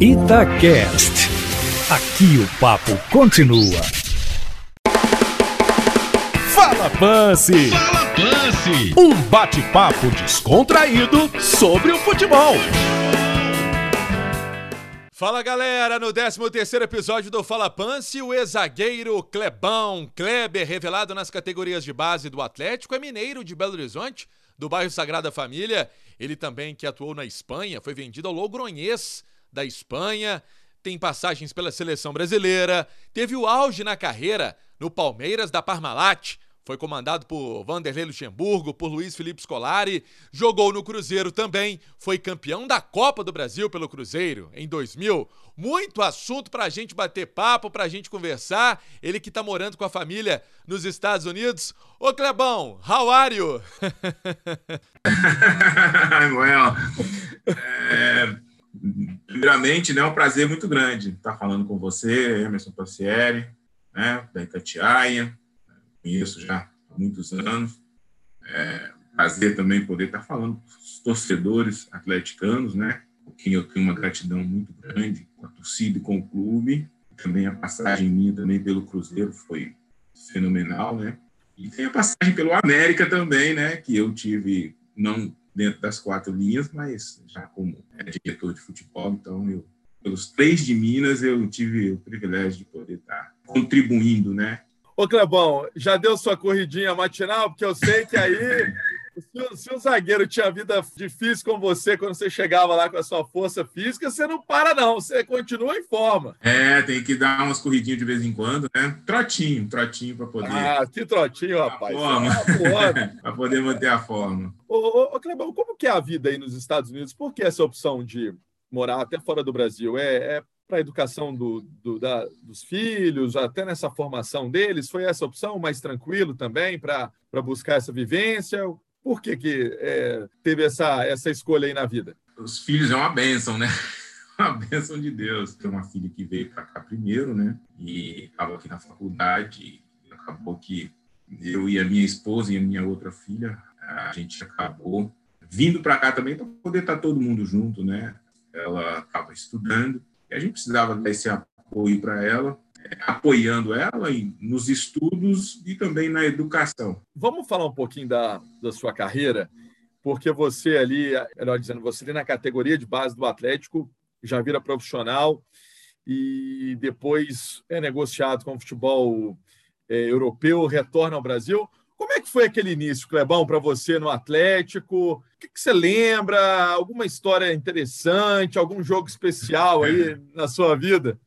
Itacast. Aqui o papo continua. Fala Pance! Fala Pance! Um bate-papo descontraído sobre o futebol. Fala galera, no 13 episódio do Fala Pance, o ex-zagueiro Clebão Kleber, revelado nas categorias de base do Atlético, é mineiro de Belo Horizonte, do bairro Sagrada Família. Ele também que atuou na Espanha, foi vendido ao Logronhês da Espanha, tem passagens pela seleção brasileira, teve o auge na carreira no Palmeiras da Parmalat, foi comandado por Vanderlei Luxemburgo, por Luiz Felipe Scolari, jogou no Cruzeiro também, foi campeão da Copa do Brasil pelo Cruzeiro em 2000. Muito assunto pra gente bater papo, pra gente conversar. Ele que tá morando com a família nos Estados Unidos. Ô Clebão, how are you? well, é, primeiramente, né, é um prazer muito grande estar falando com você, Emerson Pancieri, né, da Itatiaia, conheço já há muitos anos. É prazer também poder estar falando com os torcedores atleticanos, né? Com quem eu tenho uma gratidão muito grande com a torcida e com o clube. Também a passagem minha também pelo Cruzeiro foi fenomenal, né? E tem a passagem pelo América também, né? Que eu tive não dentro das quatro linhas, mas já como diretor de futebol, então eu pelos três de Minas eu tive o privilégio de poder estar contribuindo, né, Ô, Clebão, já deu sua corridinha matinal? Porque eu sei que aí, se, se um zagueiro tinha vida difícil com você quando você chegava lá com a sua força física, você não para, não. Você continua em forma. É, tem que dar umas corridinhas de vez em quando, né? Trotinho, trotinho para poder. Ah, que trotinho, rapaz. para poder manter a forma. Ô, ô, ô, Clebão, como que é a vida aí nos Estados Unidos? Por que essa opção de morar até fora do Brasil? É, é para a educação do, do, da, dos filhos, até nessa formação deles? Foi essa opção mais tranquilo também para buscar essa vivência? Por que, que é, teve essa, essa escolha aí na vida? Os filhos é uma bênção, né? Uma bênção de Deus. Tem uma filha que veio para cá primeiro, né? E estava aqui na faculdade. Acabou que eu e a minha esposa e a minha outra filha, a gente acabou vindo para cá também para poder estar tá todo mundo junto, né? Ela estava estudando e a gente precisava desse apoio para ela, apoiando ela em, nos estudos e também na educação. Vamos falar um pouquinho da, da sua carreira, porque você ali, melhor dizendo, você ali na categoria de base do Atlético já vira profissional e depois é negociado com o futebol é, europeu, retorna ao Brasil. Como é que foi aquele início, Clebão, para você no Atlético? O que, que, você lembra? Alguma história interessante? Algum jogo especial aí na sua vida?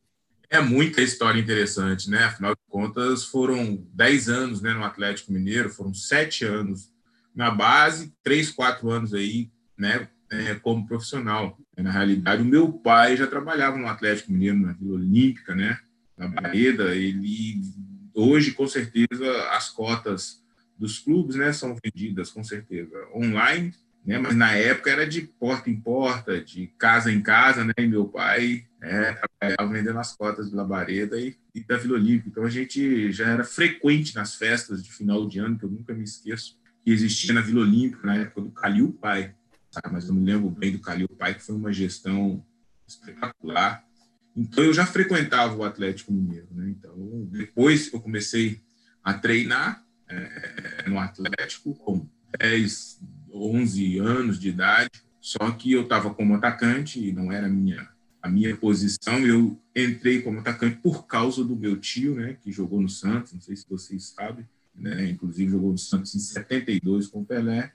É muita história interessante, né? Afinal de contas, foram 10 anos né, no Atlético Mineiro, foram sete anos na base, três, quatro anos aí, né, é, como profissional. Na realidade, o meu pai já trabalhava no Atlético Mineiro, na Vila Olímpica, né? Na Bareda. Ele, hoje, com certeza, as cotas dos clubes, né, são vendidas com certeza online, né, mas na época era de porta em porta, de casa em casa, né, e meu pai é, trabalhava vendendo as cotas de Labareda e, e da Vila Olímpica, então a gente já era frequente nas festas de final de ano, que eu nunca me esqueço, que existia na Vila Olímpica, na época do Calil Pai, sabe? mas eu me lembro bem do Calil Pai, que foi uma gestão espetacular, então eu já frequentava o Atlético Mineiro, né? Então depois eu comecei a treinar é, no Atlético com 10, 11 anos de idade, só que eu estava como atacante e não era a minha, a minha posição. Eu entrei como atacante por causa do meu tio, né, que jogou no Santos, não sei se vocês sabem, né, inclusive jogou no Santos em 72 com o Pelé,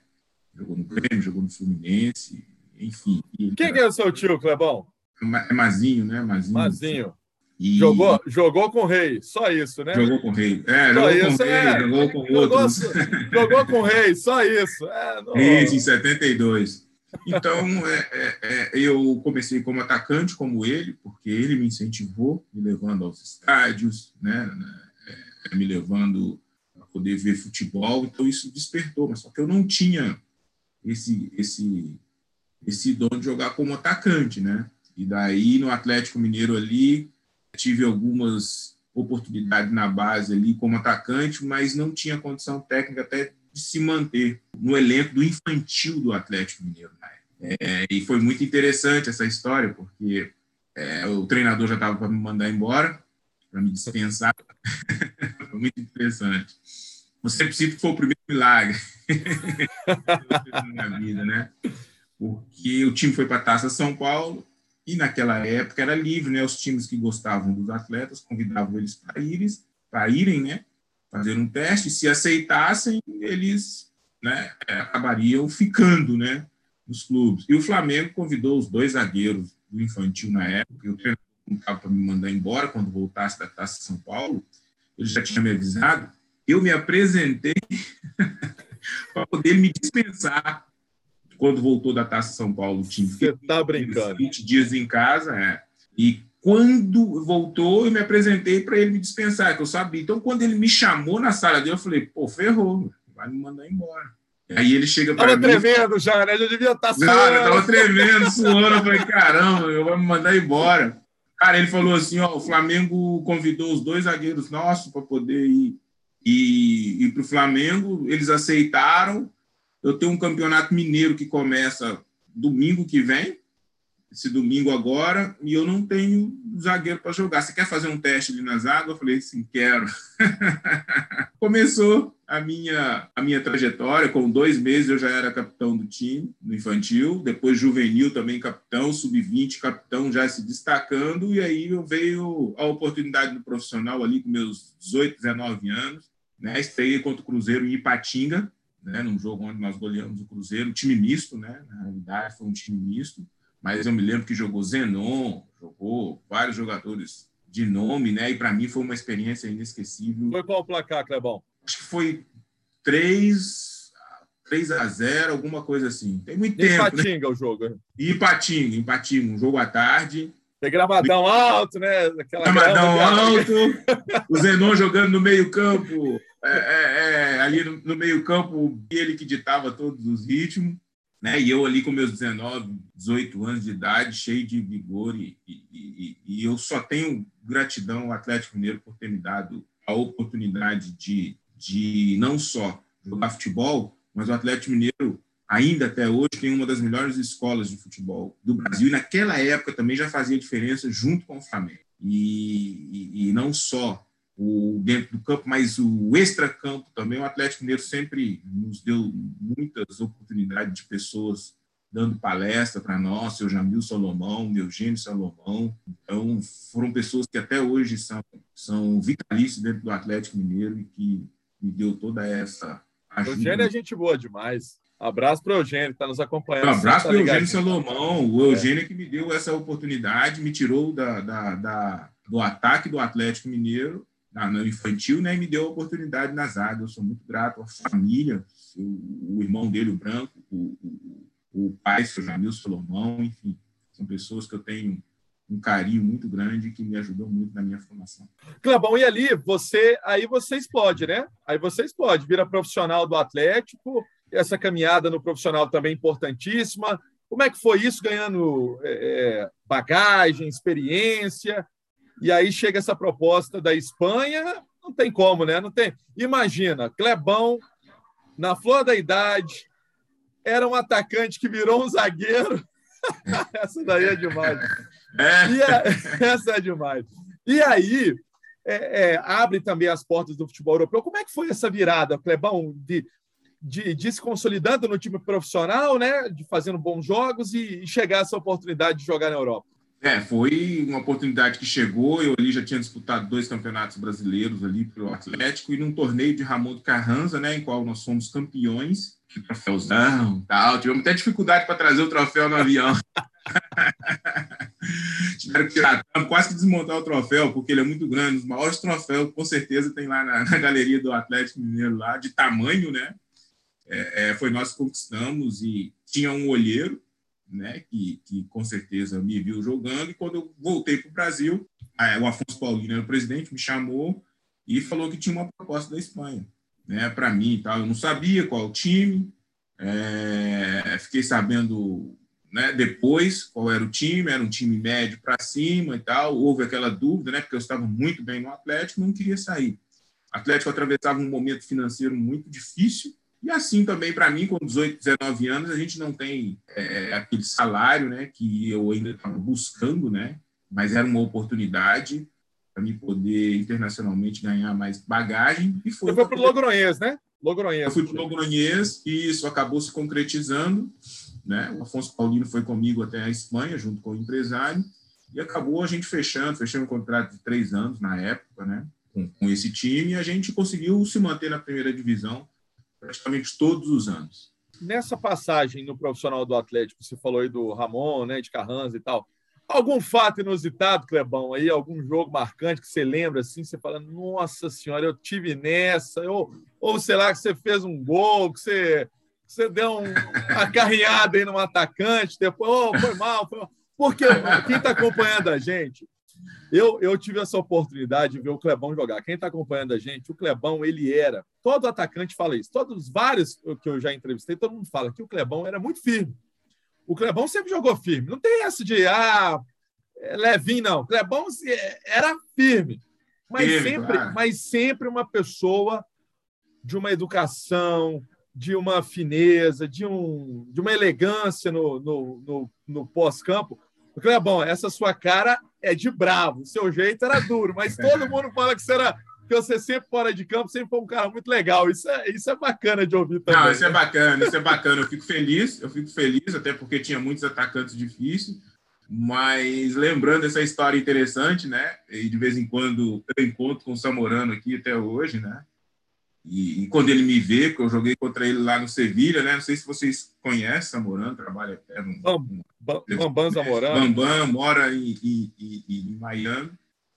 jogou no Grêmio, jogou no Fluminense, enfim. Quem que é o seu tio, Clebão? É Mazinho, né? Mazinho. Mazinho. E... Jogou, jogou com o Rei, só isso, né? Jogou com o Rei. É, jogou isso, com o Rei, é. jogou com jogou, outros. Jogou com o Rei, só isso. É, não... Isso, em 72. Então, é, é, é, eu comecei como atacante, como ele, porque ele me incentivou, me levando aos estádios, né, né é, me levando a poder ver futebol. Então, isso despertou, mas só que eu não tinha esse, esse, esse dom de jogar como atacante, né? E daí, no Atlético Mineiro ali, tive algumas oportunidades na base ali como atacante, mas não tinha condição técnica até de se manter no elenco do infantil do Atlético Mineiro. É, e foi muito interessante essa história, porque é, o treinador já estava para me mandar embora, para me dispensar. foi muito interessante. Sempre sinto que foi o primeiro milagre na vida, né? Porque o time foi para a Taça São Paulo e naquela época era livre, né? Os times que gostavam dos atletas convidavam eles para irem, para irem, né? Fazer um teste. Se aceitassem, eles, né? Acabariam ficando, né? Nos clubes. E o Flamengo convidou os dois zagueiros do infantil na época. E treinador estava para me mandar embora quando voltasse da Taça São Paulo. Ele já tinha me avisado eu me apresentei para poder me dispensar quando voltou da Taça São Paulo. Tinha Você está brincando. 20 dias em casa, é. E quando voltou, eu me apresentei para ele me dispensar, que eu sabia. Então, quando ele me chamou na sala dele, eu falei, pô, ferrou, vai me mandar embora. Aí ele chega para mim... Estava tremendo já, né? Eu devia estar tá suando. Não, eu estava tremendo, suando. Eu falei, caramba, eu vou me mandar embora. Cara, ele falou assim, ó, o Flamengo convidou os dois zagueiros nossos para poder ir e, e para o Flamengo, eles aceitaram. Eu tenho um campeonato mineiro que começa domingo que vem, esse domingo agora, e eu não tenho zagueiro para jogar. Você quer fazer um teste ali na zaga? Eu falei, sim, quero. Começou a minha, a minha trajetória. Com dois meses eu já era capitão do time, no infantil. Depois juvenil também capitão, sub-20 capitão, já se destacando. E aí eu veio a oportunidade no profissional ali com meus 18, 19 anos. Né? Estreiei contra o Cruzeiro em Ipatinga, né? num jogo onde nós goleamos o Cruzeiro, um time misto, né? na realidade foi um time misto. Mas eu me lembro que jogou Zenon, jogou vários jogadores de nome, né? E para mim foi uma experiência inesquecível. Foi qual o placar, Clebão? Acho que foi 3, 3 a 0, alguma coisa assim. Tem muito tempo. Ipatinga né? o jogo. Ipatinga, Ipatinga, um jogo à tarde. Tem gramadão alto, né? Aquela gramadão alto. o Zenon jogando no meio-campo. É, é, é, ali no, meio-campo, ele que ditava todos os ritmos. Né? E eu ali com meus 19, 18 anos de idade, cheio de vigor, e, e, e, e eu só tenho gratidão ao Atlético Mineiro por ter me dado a oportunidade de, de não só jogar futebol, mas o Atlético Mineiro ainda até hoje tem uma das melhores escolas de futebol do Brasil e naquela época também já fazia diferença junto com o Flamengo e, e, e não só o dentro do campo, mas o extra-campo também. O Atlético Mineiro sempre nos deu muitas oportunidades de pessoas dando palestra para nós, seu Jamil Salomão, meu Eugênio Salomão. Então, foram pessoas que até hoje são, são vitalícios dentro do Atlético Mineiro e que me deu toda essa ajuda. Eugênio é gente boa demais. Abraço para o Eugênio, que está nos acompanhando. Um abraço tá para o Eugênio Salomão, o Eugênio é. que me deu essa oportunidade, me tirou da, da, da, do ataque do Atlético Mineiro no infantil, né, e me deu a oportunidade na zaga. Eu sou muito grato à família, o, irmão dele, o Branco, o, o, o pai, seu Jamil Solomão, enfim, são pessoas que eu tenho um carinho muito grande que me ajudou muito na minha formação. Clebão, e ali você, aí você explode, né? Aí você explode, vira profissional do Atlético, essa caminhada no profissional também importantíssima. Como é que foi isso, ganhando é, bagagem, experiência? E aí chega essa proposta da Espanha, não tem como, né? Não tem. Imagina, Clebão, na flor da idade, era um atacante que virou um zagueiro. essa daí é demais. É. essa é demais. E aí, é, é, abre também as portas do futebol europeu. Como é que foi essa virada, Clebão, de, de, de, se consolidando no time profissional, né, de fazendo bons jogos e, e chegar a essa oportunidade de jogar na Europa? É, foi uma oportunidade que chegou. Eu ali já tinha disputado dois campeonatos brasileiros ali pelo Atlético e num torneio de Ramon do Carranza, né, em qual nós fomos campeões. Que troféuzão, tal. Tivemos até dificuldade para trazer o troféu no avião. Tiveram que tirar, quase que desmontar o troféu, porque ele é muito grande. Os maiores troféus, com certeza, tem lá na, na galeria do Atlético Mineiro, lá, de tamanho, né? É, é, foi nós que conquistamos e tinha um olheiro né, que, que com certeza me viu jogando. E quando eu voltei para o Brasil, o Afonso Paulino era o presidente, me chamou e falou que tinha uma proposta da Espanha né, para mim e tal. Eu não sabia qual time, é, fiquei sabendo né, depois qual era o time, era um time médio para cima e tal. Houve aquela dúvida, né, porque eu estava muito bem no Atlético, não queria sair. O Atlético atravessava um momento financeiro muito difícil e assim também, para mim, com 18, 19 anos, a gente não tem é, aquele salário né, que eu ainda estava buscando, né? mas era uma oportunidade para me poder internacionalmente ganhar mais bagagem. E foi para o Logronhês, né? Logronhês. Eu fui para o Logronhês e isso acabou se concretizando. Né? O Afonso Paulino foi comigo até a Espanha, junto com o empresário, e acabou a gente fechando, fechando um contrato de três anos na época, né? com, com esse time, e a gente conseguiu se manter na primeira divisão praticamente todos os anos. Nessa passagem no profissional do Atlético, você falou aí do Ramon, né, de Carranza e tal. Algum fato inusitado, Clebão, aí, algum jogo marcante que você lembra assim, você fala, nossa senhora, eu tive nessa, ou, ou sei lá, que você fez um gol, que você, que você deu um, uma carreada aí no atacante, depois, oh, foi mal, foi mal. Porque quem está acompanhando a gente, eu, eu tive essa oportunidade de ver o Clebão jogar. Quem está acompanhando a gente, o Clebão, ele era. Todo atacante fala isso. Todos vários que eu já entrevistei, todo mundo fala que o Clebão era muito firme. O Clebão sempre jogou firme. Não tem essa de, ah, é levinho, não. O Clebão era firme. Mas, firme, sempre, mas sempre uma pessoa de uma educação, de uma fineza, de, um, de uma elegância no, no, no, no pós-campo. O Clebão, essa sua cara é de bravo, seu jeito era duro, mas todo mundo fala que você era que você sempre fora de campo, sempre foi um cara muito legal. Isso é, isso é bacana de ouvir também. Não, isso é bacana, isso é bacana. Eu fico feliz, eu fico feliz, até porque tinha muitos atacantes difíceis. Mas lembrando essa história interessante, né? E de vez em quando eu encontro com o Samorano aqui até hoje, né? E, e, quando ele me vê, que eu joguei contra ele lá no Sevilha, né? Não sei se vocês conhecem Samorano, trabalha até no. Bambam Zamorano. Bambam mora em, em, em, em Miami.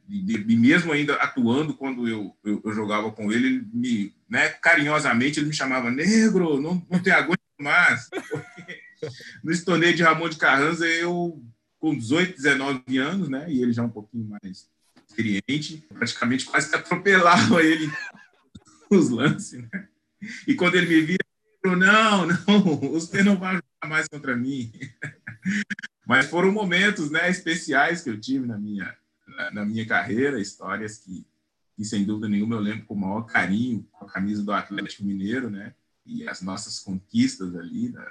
E, mesmo ainda atuando quando eu, eu, eu, jogava com ele, ele me, né, carinhosamente ele me chamava negro, não, não tem aguento mais. no torneio de Ramon de Carranza, eu com 18, 19 anos, né, e ele já um pouquinho mais experiente, praticamente quase que atropelava ele os lances, né? E quando ele me via, eu, não, não, você não vai jogar mais contra mim. Mas foram momentos, né, especiais que eu tive na minha na, minha carreira, histórias que, que, sem dúvida nenhuma, eu lembro com o maior carinho, com a camisa do Atlético Mineiro, né? E as nossas conquistas ali na,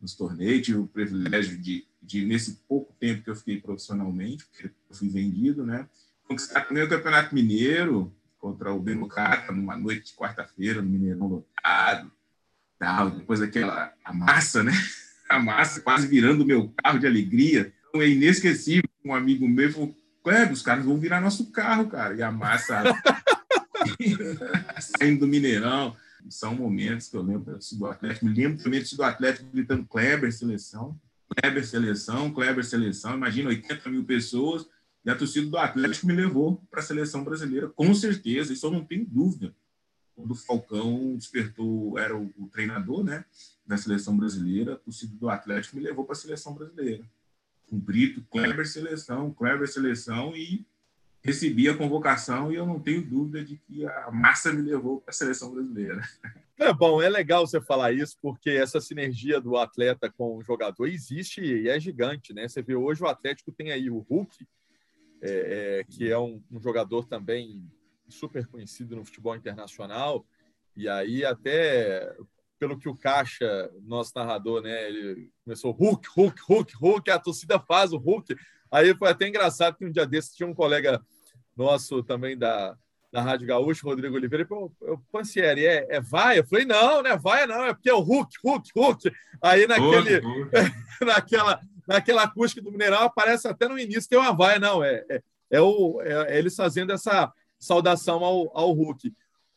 nos torneios. Tive o privilégio de, de, nesse pouco tempo que eu fiquei profissionalmente, porque eu fui vendido, né? Conquistar também o Campeonato Mineiro contra o Benocata numa noite de quarta-feira, no Mineirão lotado. Tal. Depois aquela a massa, né? A massa quase virando meu carro de alegria. Então, é inesquecível. Um amigo meu falou, Kleber, os caras vão virar nosso carro, cara. E a massa saindo do Mineirão. São momentos que eu lembro do Atlético. Me lembro também do Atlético gritando Kleber seleção. Kleber seleção, Kleber seleção. Imagina 80 mil pessoas. E a torcida do Atlético me levou para a seleção brasileira, com certeza. Isso eu não tenho dúvida. Quando o Falcão despertou, era o, o treinador né, da seleção brasileira, a torcida do Atlético me levou para a seleção brasileira o Brito, Kleber seleção, Kleber seleção e recebi a convocação e eu não tenho dúvida de que a massa me levou para a seleção brasileira. É bom, é legal você falar isso, porque essa sinergia do atleta com o jogador existe e é gigante, né? Você vê hoje o Atlético tem aí o Hulk, é, é, que é um, um, jogador também super conhecido no futebol internacional, e aí até pelo que o Caixa, nosso narrador, né, ele começou Hulk, Hulk, Hulk, Hulk, a torcida faz o Hulk. Aí foi até engraçado que um dia desses tinha um colega nosso também da, da Rádio Gaúcho, Rodrigo Oliveira, ele falou, Pancieri, é, é vai? Eu falei, não, não é vai, não, é porque é o Hulk, Hulk, Hulk. Aí naquele, Hulk, Hulk. naquela, naquela acústica do Mineral aparece até no início que é uma vai, não, é, é, é, o, é, é eles fazendo essa saudação ao, ao Hulk.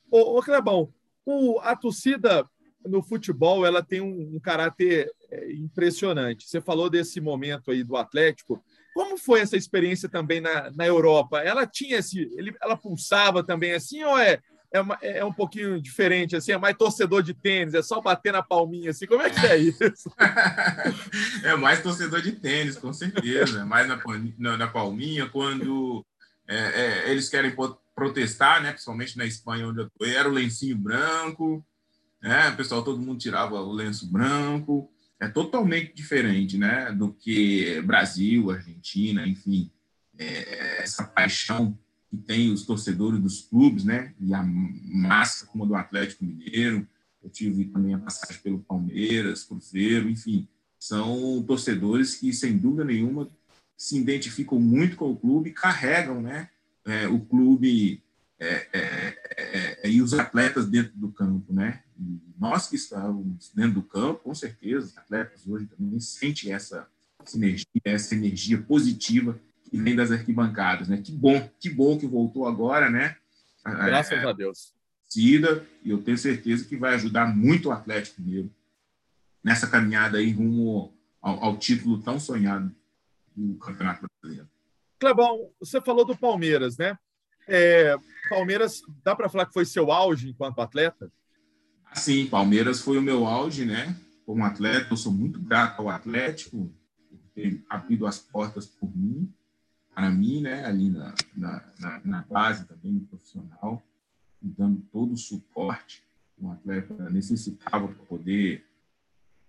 Ô, ô Clebão, o, a torcida no futebol ela tem um, um caráter é, impressionante. Você falou desse momento aí do Atlético. Como foi essa experiência também na, na Europa? Ela tinha esse, ele, ela pulsava também assim ou é é, uma, é um pouquinho diferente assim? É mais torcedor de tênis? É só bater na palminha assim? Como é que é isso? é mais torcedor de tênis, com certeza. É mais na, na, na palminha quando é, é, eles querem protestar, né? Principalmente na Espanha onde eu tô. Era o lencinho branco né? Pessoal, todo mundo tirava o lenço branco. É totalmente diferente, né? Do que Brasil, Argentina, enfim. É, essa paixão que tem os torcedores dos clubes, né? E a massa como a do Atlético Mineiro. Eu tive também a passagem pelo Palmeiras, Cruzeiro, enfim. São torcedores que, sem dúvida nenhuma, se identificam muito com o clube, carregam né, é, o clube é, é, é, e os atletas dentro do campo. Né? E nós que estávamos dentro do campo, com certeza, os atletas hoje também sentem essa sinergia, essa energia positiva que vem das arquibancadas. Né? Que bom, que bom que voltou agora, né? Graças a Deus. Cida, e eu tenho certeza que vai ajudar muito o Atlético Mineiro nessa caminhada aí rumo ao, ao título tão sonhado do Campeonato Brasileiro. Clebão, você falou do Palmeiras, né? É, Palmeiras, dá para falar que foi seu auge enquanto atleta? Sim, Palmeiras foi o meu auge, né? Como atleta, eu sou muito grato ao Atlético por ter abrido as portas por mim, para mim, né? Ali na, na, na base também, no profissional, dando todo o suporte que um atleta necessitava para poder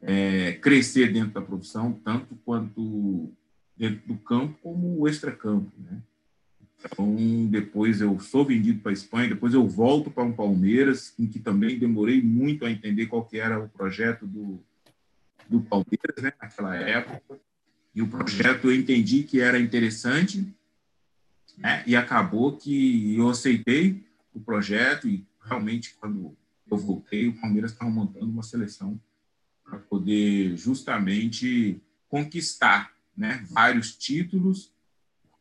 é, crescer dentro da profissão, tanto quanto dentro do campo como o extracampo, né? Então, depois eu sou vendido para a Espanha, depois eu volto para um Palmeiras, em que também demorei muito a entender qual que era o projeto do, do Palmeiras, né, naquela época. E o projeto eu entendi que era interessante, né, e acabou que eu aceitei o projeto e realmente quando eu voltei, o Palmeiras estava montando uma seleção para poder justamente conquistar né, vários títulos,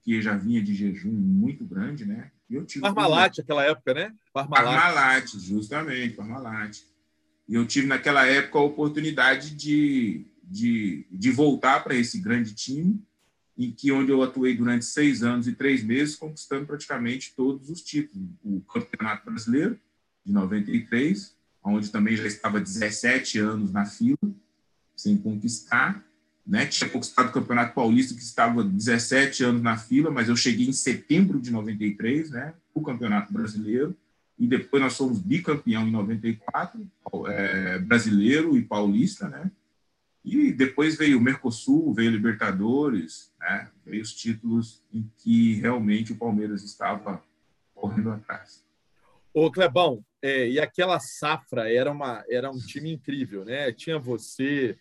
porque já vinha de jejum muito grande, né? E eu tive Parmalat, que... aquela época, né? Parmalat. Parmalat, justamente, Parmalat. E eu tive naquela época a oportunidade de, de, de voltar para esse grande time, em que onde eu atuei durante seis anos e três meses, conquistando praticamente todos os títulos. O Campeonato Brasileiro, de 93, onde também já estava 17 anos na fila, sem conquistar. Né? Tinha conquistado o Campeonato Paulista, que estava 17 anos na fila, mas eu cheguei em setembro de 93, né? o Campeonato Brasileiro, e depois nós fomos bicampeão em 94, é, brasileiro e paulista, né? E depois veio o Mercosul, veio Libertadores, né? Veio os títulos em que realmente o Palmeiras estava correndo atrás. Ô, Clebão, é, e aquela safra era, uma, era um time incrível, né? Tinha você,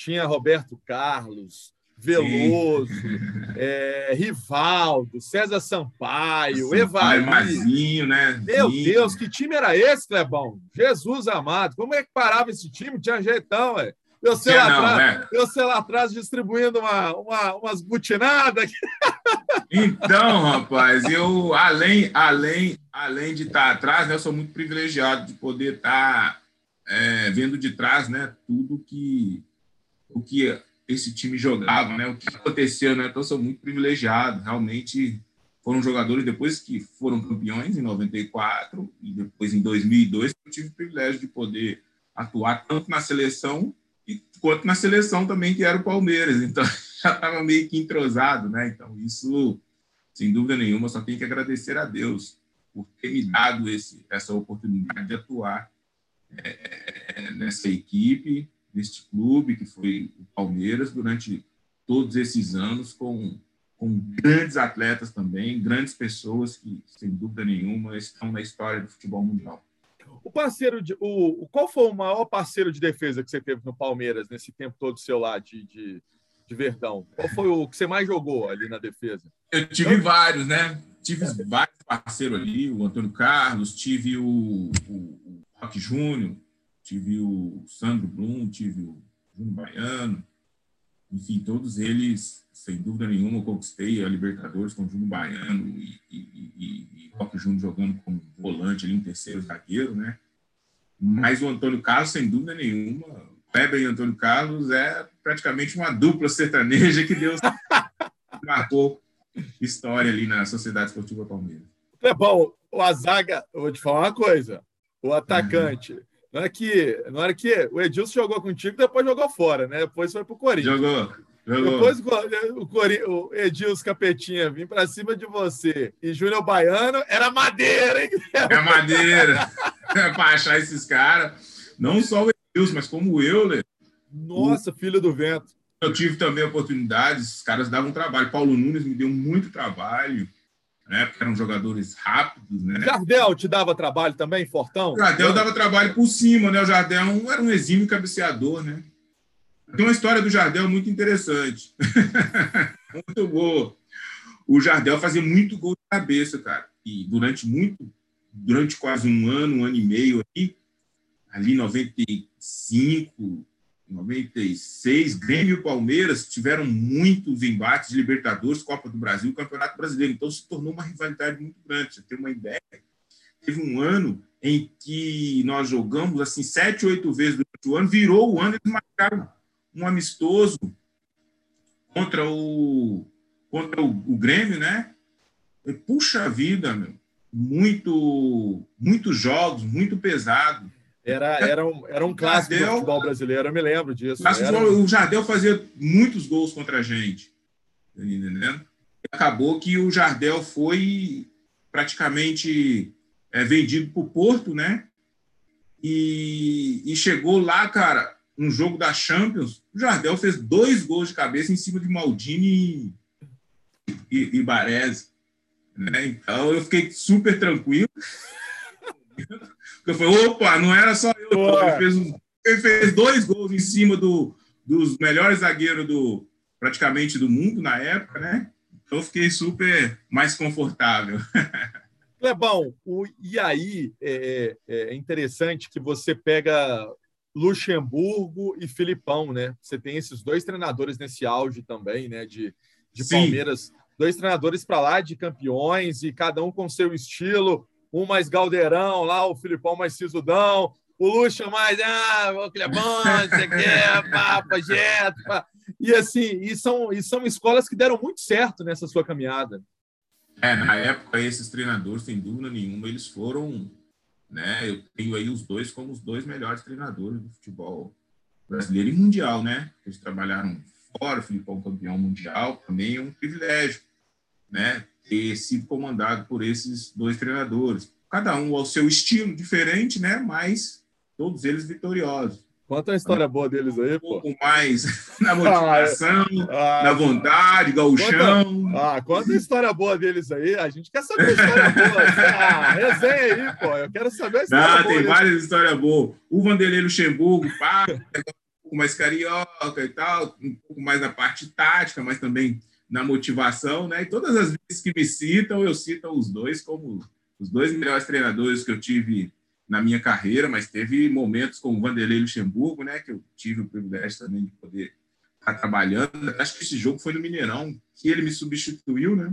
tinha Roberto Carlos, Veloso, é, Rivaldo, César Sampaio, Evair. Mazinho, né? Meu Sim. Deus, que time era esse, Clebão? Jesus amado, como é que parava esse time? Tinha jeitão, ué. Eu sei, lá, não, atrás, né? eu sei lá atrás distribuindo uma, uma, umas butinadas. Então, rapaz, eu, além, além, além de estar atrás, né, eu sou muito privilegiado de poder estar é, vendo de trás né, tudo que, o que esse time jogava, né, o que aconteceu. Né, então, sou muito privilegiado. Realmente, foram jogadores, depois que foram campeões, em 94, e depois em 2002, eu tive o privilégio de poder atuar tanto na seleção quanto na seleção também, que era o Palmeiras. Então, já estava meio que entrosado, né? Então, isso, sem dúvida nenhuma, só tenho que agradecer a Deus por ter me dado esse, essa oportunidade de atuar é, nessa equipe, neste clube, que foi o Palmeiras, durante todos esses anos, com, com grandes atletas também, grandes pessoas que, sem dúvida nenhuma, estão na história do futebol mundial. O parceiro de. O, qual foi o maior parceiro de defesa que você teve no Palmeiras nesse tempo todo seu lá de, de, de Verdão? Qual foi o que você mais jogou ali na defesa? Eu tive então... vários, né? Tive vários parceiros ali, o Antônio Carlos, tive o, o, o Júnior, tive o Sandro Blum, tive o Júnior Baiano, enfim, todos eles, sem dúvida nenhuma, eu conquistei a Libertadores com o Júnior Baiano e, e, e, e Roque Júnior jogando como volante ali, em terceiro zagueiro, né? Mas o Antônio Carlos, sem dúvida nenhuma, Kleber e Antônio Carlos é praticamente uma dupla sertaneja que Deus marcou história ali na Sociedade Esportiva Palmeiras. É bom, o Azaga, eu vou te falar uma coisa, o atacante, uhum. Na hora que, na hora que o Edilson jogou contigo, depois jogou fora, né? Depois foi pro Corinthians. Jogou. Jogou. Depois o, o, o Edilson Capetinha vir para cima de você e Júnior Baiano, era madeira, hein? É madeira. para achar esses caras. Não só o Edilson, mas como o Euler. Nossa, o... filho do vento. Eu tive também oportunidades, os caras davam trabalho. Paulo Nunes me deu muito trabalho né? Porque eram jogadores rápidos, né? Jardel te dava trabalho também, Fortão? Jardel dava trabalho por cima, né? O Jardel era um exímio cabeceador, né? Tem uma história do Jardel muito interessante. muito boa. O Jardel fazia muito gol de cabeça, cara. E durante muito, durante quase um ano, um ano e meio aí, ali 95, 96, Grêmio e Palmeiras tiveram muitos embates Libertadores, Copa do Brasil, Campeonato Brasileiro. Então se tornou uma rivalidade muito grande. Você tem uma ideia? Teve um ano em que nós jogamos assim sete, oito vezes durante o ano, virou o ano eles marcaram um amistoso contra o contra o, o Grêmio, né? E, puxa vida, meu, muito muitos jogos, muito pesado. Era, era, um, era um clássico Jardel, do futebol brasileiro, eu me lembro disso. Era... O Jardel fazia muitos gols contra a gente, tá entendendo? Acabou que o Jardel foi praticamente é, vendido para o Porto, né? E, e, chegou lá, cara, um jogo da Champions, o Jardel fez dois gols de cabeça em cima de Maldini e, e, e Baresi. Né? Então eu fiquei super tranquilo. Eu falei, opa, não era só eu. Ele fez, ele fez, dois gols em cima do, dos melhores zagueiros do praticamente do mundo na época, né? Então eu fiquei super mais confortável. Clebão, o, e aí é, é, é, interessante que você pega Luxemburgo e Filipão, né? Você tem esses dois treinadores nesse auge também, né? De, de Palmeiras, dois treinadores para lá de campeões e cada um com seu estilo, um mais galdeirão lá, o Filipão mais sisudão, o Luxa mais, ah, o Clebão, pá. E assim, e são, e são escolas que deram muito certo nessa sua caminhada. É, na época, esses treinadores, sem dúvida nenhuma, eles foram, né? Eu tenho aí os dois como os dois melhores treinadores do futebol brasileiro e mundial, né? Eles trabalharam fora, o Filipão campeão mundial, também é um privilégio, né? Ter sido comandado por esses dois treinadores. Cada um ao seu estilo diferente, né? Mas todos eles vitoriosos. Conta a história boa deles aí, pô. Um pouco mais na motivação, ah, na vontade, gauchão. Conta, ah, conta a história boa deles aí. A gente quer saber a história boa. Ah, resenha aí, pô. Eu quero saber a história Não, boa. tem várias histórias boas. O Vanderlei Luxemburgo, pá, um pouco mais carioca e tal, um pouco mais na parte tática, mas também na motivação, né? E todas as vezes que me citam, eu cito os dois como os dois melhores treinadores que eu tive na minha carreira, mas teve momentos com o Vanderlei Luxemburgo, né, que eu tive o privilégio também de poder estar trabalhando. Acho que esse jogo foi no Mineirão, que ele me substituiu, né?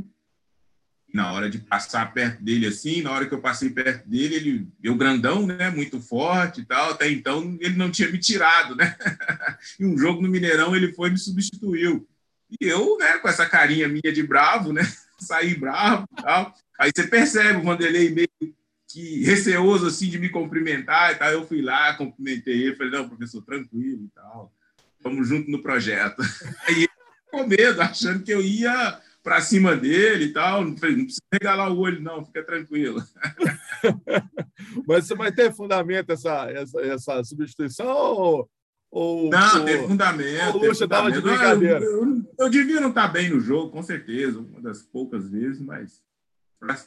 Na hora de passar perto dele assim, na hora que eu passei perto dele, ele, eu grandão, né, muito forte e tal, até então ele não tinha me tirado, né? em um jogo no Mineirão ele foi e me substituiu. E eu, né, com essa carinha minha de bravo, né, saí bravo tal. Aí você percebe o Vanderlei meio que receoso assim de me cumprimentar e tal. Eu fui lá, cumprimentei ele, falei, não, professor, tranquilo e tal. Vamos junto no projeto. Aí ele com medo, achando que eu ia para cima dele e tal. Não, precisa regalar o olho, não, fica tranquilo. Mas vai ter fundamento essa, essa, essa substituição ou, ou, não, ou, tem fundamento. Estava de brincadeira? Eu, eu, eu, devia não estar tá bem no jogo, com certeza, uma das poucas vezes, mas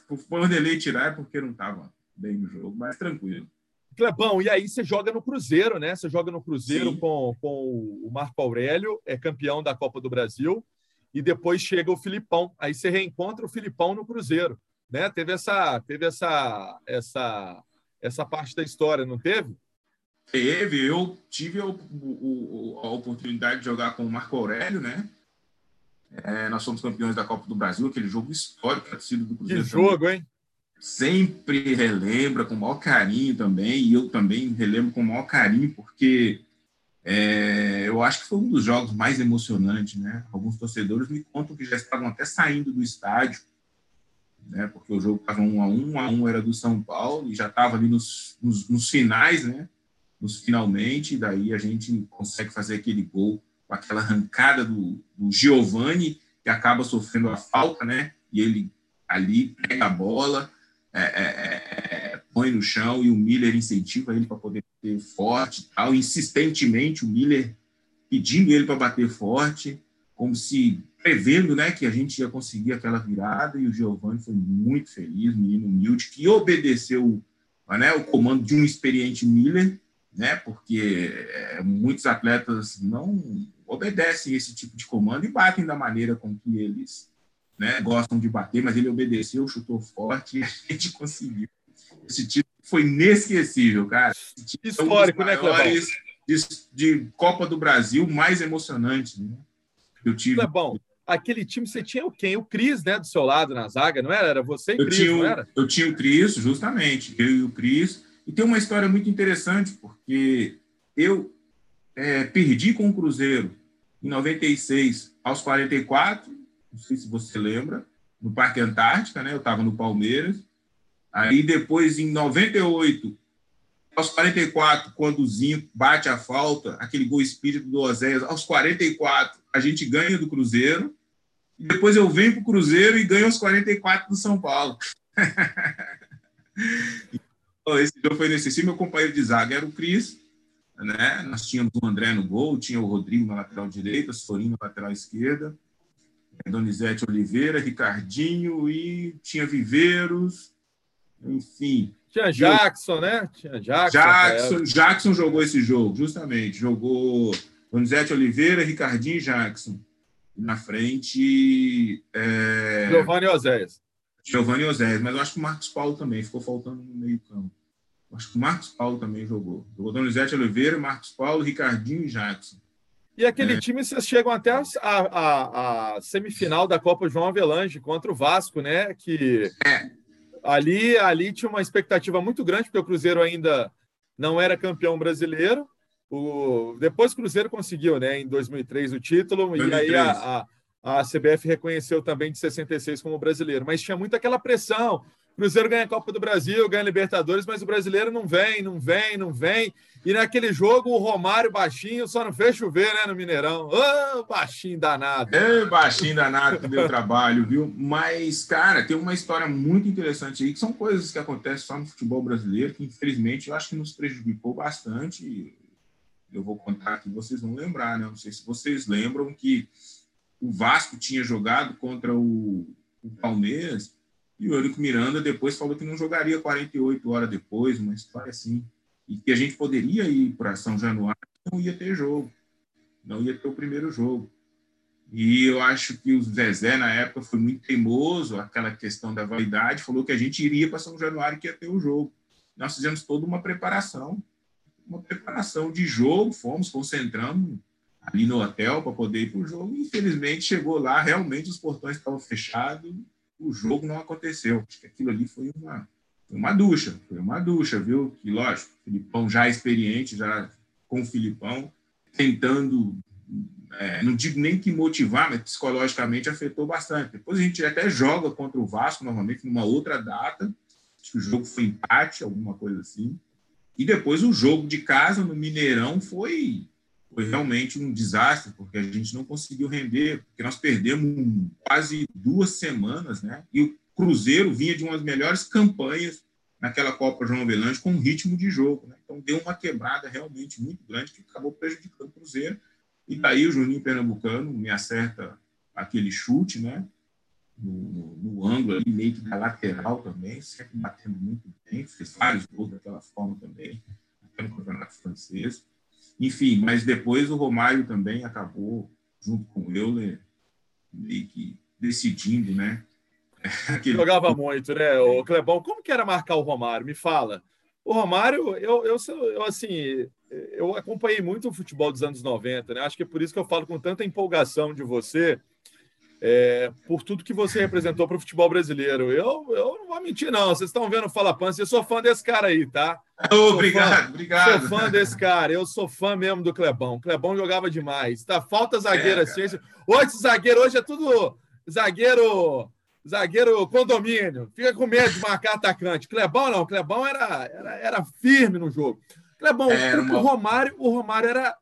o Vanderlei tirar é porque não estava bem no jogo, mas tranquilo. Clebão, e aí você joga no Cruzeiro, né? Você joga no Cruzeiro com, com o Marco Aurélio, é campeão da Copa do Brasil, e depois chega o Filipão. Aí você reencontra o Filipão no Cruzeiro, né? Teve essa, teve essa, essa, essa parte da história, não teve? Teve. Eu tive a, a oportunidade de jogar com o Marco Aurélio, né? É, nós somos campeões da Copa do Brasil, aquele jogo histórico que sido do Cruzeiro. Que jogo, hein? Sempre relembra com o maior carinho também, e eu também relembro com o maior carinho, porque é, eu acho que foi um dos jogos mais emocionantes, né? Alguns torcedores me contam que já estavam até saindo do estádio, né? Porque o jogo estava um a um, um a um era do São Paulo e já estava ali nos, nos, nos finais, né? Nos finalmente, daí a gente consegue fazer aquele gol com aquela arrancada do, do Giovani, que acaba sofrendo a falta, né? E ele ali pega a bola, é, é, é, põe no chão e o Miller incentiva ele para poder bater forte tal. Insistentemente, o Miller pedindo ele para bater forte, como se prevendo né, que a gente ia conseguir aquela virada. E o Giovani foi muito feliz, menino humilde, que obedeceu né, o comando de um experiente Miller, né, porque é, muitos atletas não obedecem esse tipo de comando e batem da maneira com que eles né, gostam de bater, mas ele obedeceu, chutou forte e a gente conseguiu. Esse título foi inesquecível, cara. Histórico, é um né, Clebão? De, de, Copa do Brasil mais emocionante, né? Eu tive. Clebão, aquele time você tinha o quem? O Cris, né, do seu lado na zaga, não era? Era você e o Cris, tinha, não era? Eu tinha o Cris, justamente, eu e o Cris. E tem uma história muito interessante, porque eu é, perdi com o Cruzeiro em 96 aos 44, não sei se você lembra, no Parque Antártica, né? Eu estava no Palmeiras. Aí depois, em 98, aos 44, quando o Zinho bate a falta, aquele gol espírito do Oséias, aos 44, a gente ganha do Cruzeiro. E depois eu venho para o Cruzeiro e ganho aos 44 do São Paulo. Esse jogo foi nesse sim. Meu companheiro de zaga era o Cris. Né? Nós tínhamos o André no gol, tinha o Rodrigo na lateral direita, Sorinho na lateral esquerda, Donizete Oliveira, Ricardinho e tinha Viveiros, enfim. Tinha Jackson, né? Tinha Jackson. Jackson, Jackson jogou esse jogo, justamente. Jogou Donizete Oliveira, Ricardinho e Jackson. Na frente. É... Giovanni Oséias. Giovanni Oséias, mas eu acho que o Marcos Paulo também ficou faltando no meio-campo. Acho que o Marcos Paulo também jogou. Jogou Donizete Oliveira, Marcos Paulo, Ricardinho e Jackson. E aquele é. time, vocês chegam até a, a, a, semifinal da Copa João Avelange contra o Vasco, né? Que é. ali, ali tinha uma expectativa muito grande, porque o Cruzeiro ainda não era campeão brasileiro. O, depois o Cruzeiro conseguiu, né, em 2003, o título, 2003. e aí a, a, CBF reconheceu também de 66 como brasileiro. Mas tinha muito aquela pressão. Cruzeiro ganha a Copa do Brasil, ganha Libertadores, mas o brasileiro não vem, não vem, não vem. E naquele jogo, o Romário baixinho só não fez chover, né, no Mineirão. Ô, oh, baixinho danado. É, baixinho danado que deu trabalho, viu? Mas, cara, tem uma história muito interessante aí, que são coisas que acontecem só no futebol brasileiro, que infelizmente eu acho que nos prejudicou bastante. Eu vou contar aqui, vocês vão lembrar, né? Não sei se vocês lembram que o Vasco tinha jogado contra o, o Palmeiras e o Eurico Miranda depois falou que não jogaria 48 horas depois, uma história assim. E que a gente poderia ir para São Januário não ia ter jogo. Não ia ter o primeiro jogo. E eu acho que o Zezé, na época, foi muito teimoso, aquela questão da validade, falou que a gente iria para São Januário que ia ter o jogo. Nós fizemos toda uma preparação, uma preparação de jogo, fomos, concentramos ali no hotel para poder ir para o jogo. Infelizmente, chegou lá, realmente os portões estavam fechados, o jogo não aconteceu. Acho que aquilo ali foi uma, foi uma ducha, foi uma ducha, viu? Que, lógico, o Filipão já experiente, já com o Filipão, tentando, é, não digo nem que motivar, mas psicologicamente afetou bastante. Depois a gente até joga contra o Vasco, normalmente, numa outra data, acho que o jogo foi empate, alguma coisa assim. E depois o jogo de casa no Mineirão foi foi realmente um desastre, porque a gente não conseguiu render, porque nós perdemos quase duas semanas, né? E o Cruzeiro vinha de umas melhores campanhas naquela Copa João Avelange com um ritmo de jogo, né? Então deu uma quebrada realmente muito grande que acabou prejudicando o Cruzeiro. E daí o Juninho Pernambucano me acerta aquele chute, né? No, no, no, ângulo ali, meio que da lateral também, sempre batendo muito bem, fez vários gols daquela forma também, até no Campeonato Francês. Enfim, mas depois o Romário também acabou, junto com o Euler, meio que decidindo, né? Aquele... Jogava muito, né, o Clebão? Como que era marcar o Romário? Me fala. O Romário, eu, eu, eu, assim, eu acompanhei muito o futebol dos anos 90, né? Acho que é por isso que eu falo com tanta empolgação de você, é, por tudo que você representou para o futebol brasileiro. Eu, eu não vou mentir, não. Vocês estão vendo o Fala Pança, eu sou fã desse cara aí, tá? obrigado, fã, obrigado. Sou fã desse cara, eu sou fã mesmo do Clebão. O Clebão jogava demais. Tá, falta zagueiro é, assim. Hoje, zagueiro, hoje é tudo zagueiro. Zagueiro condomínio, fica com medo de marcar atacante. Clebão não, Clebão era, era, era firme no jogo. Clebão, é, uma... o Romário, o Romário era.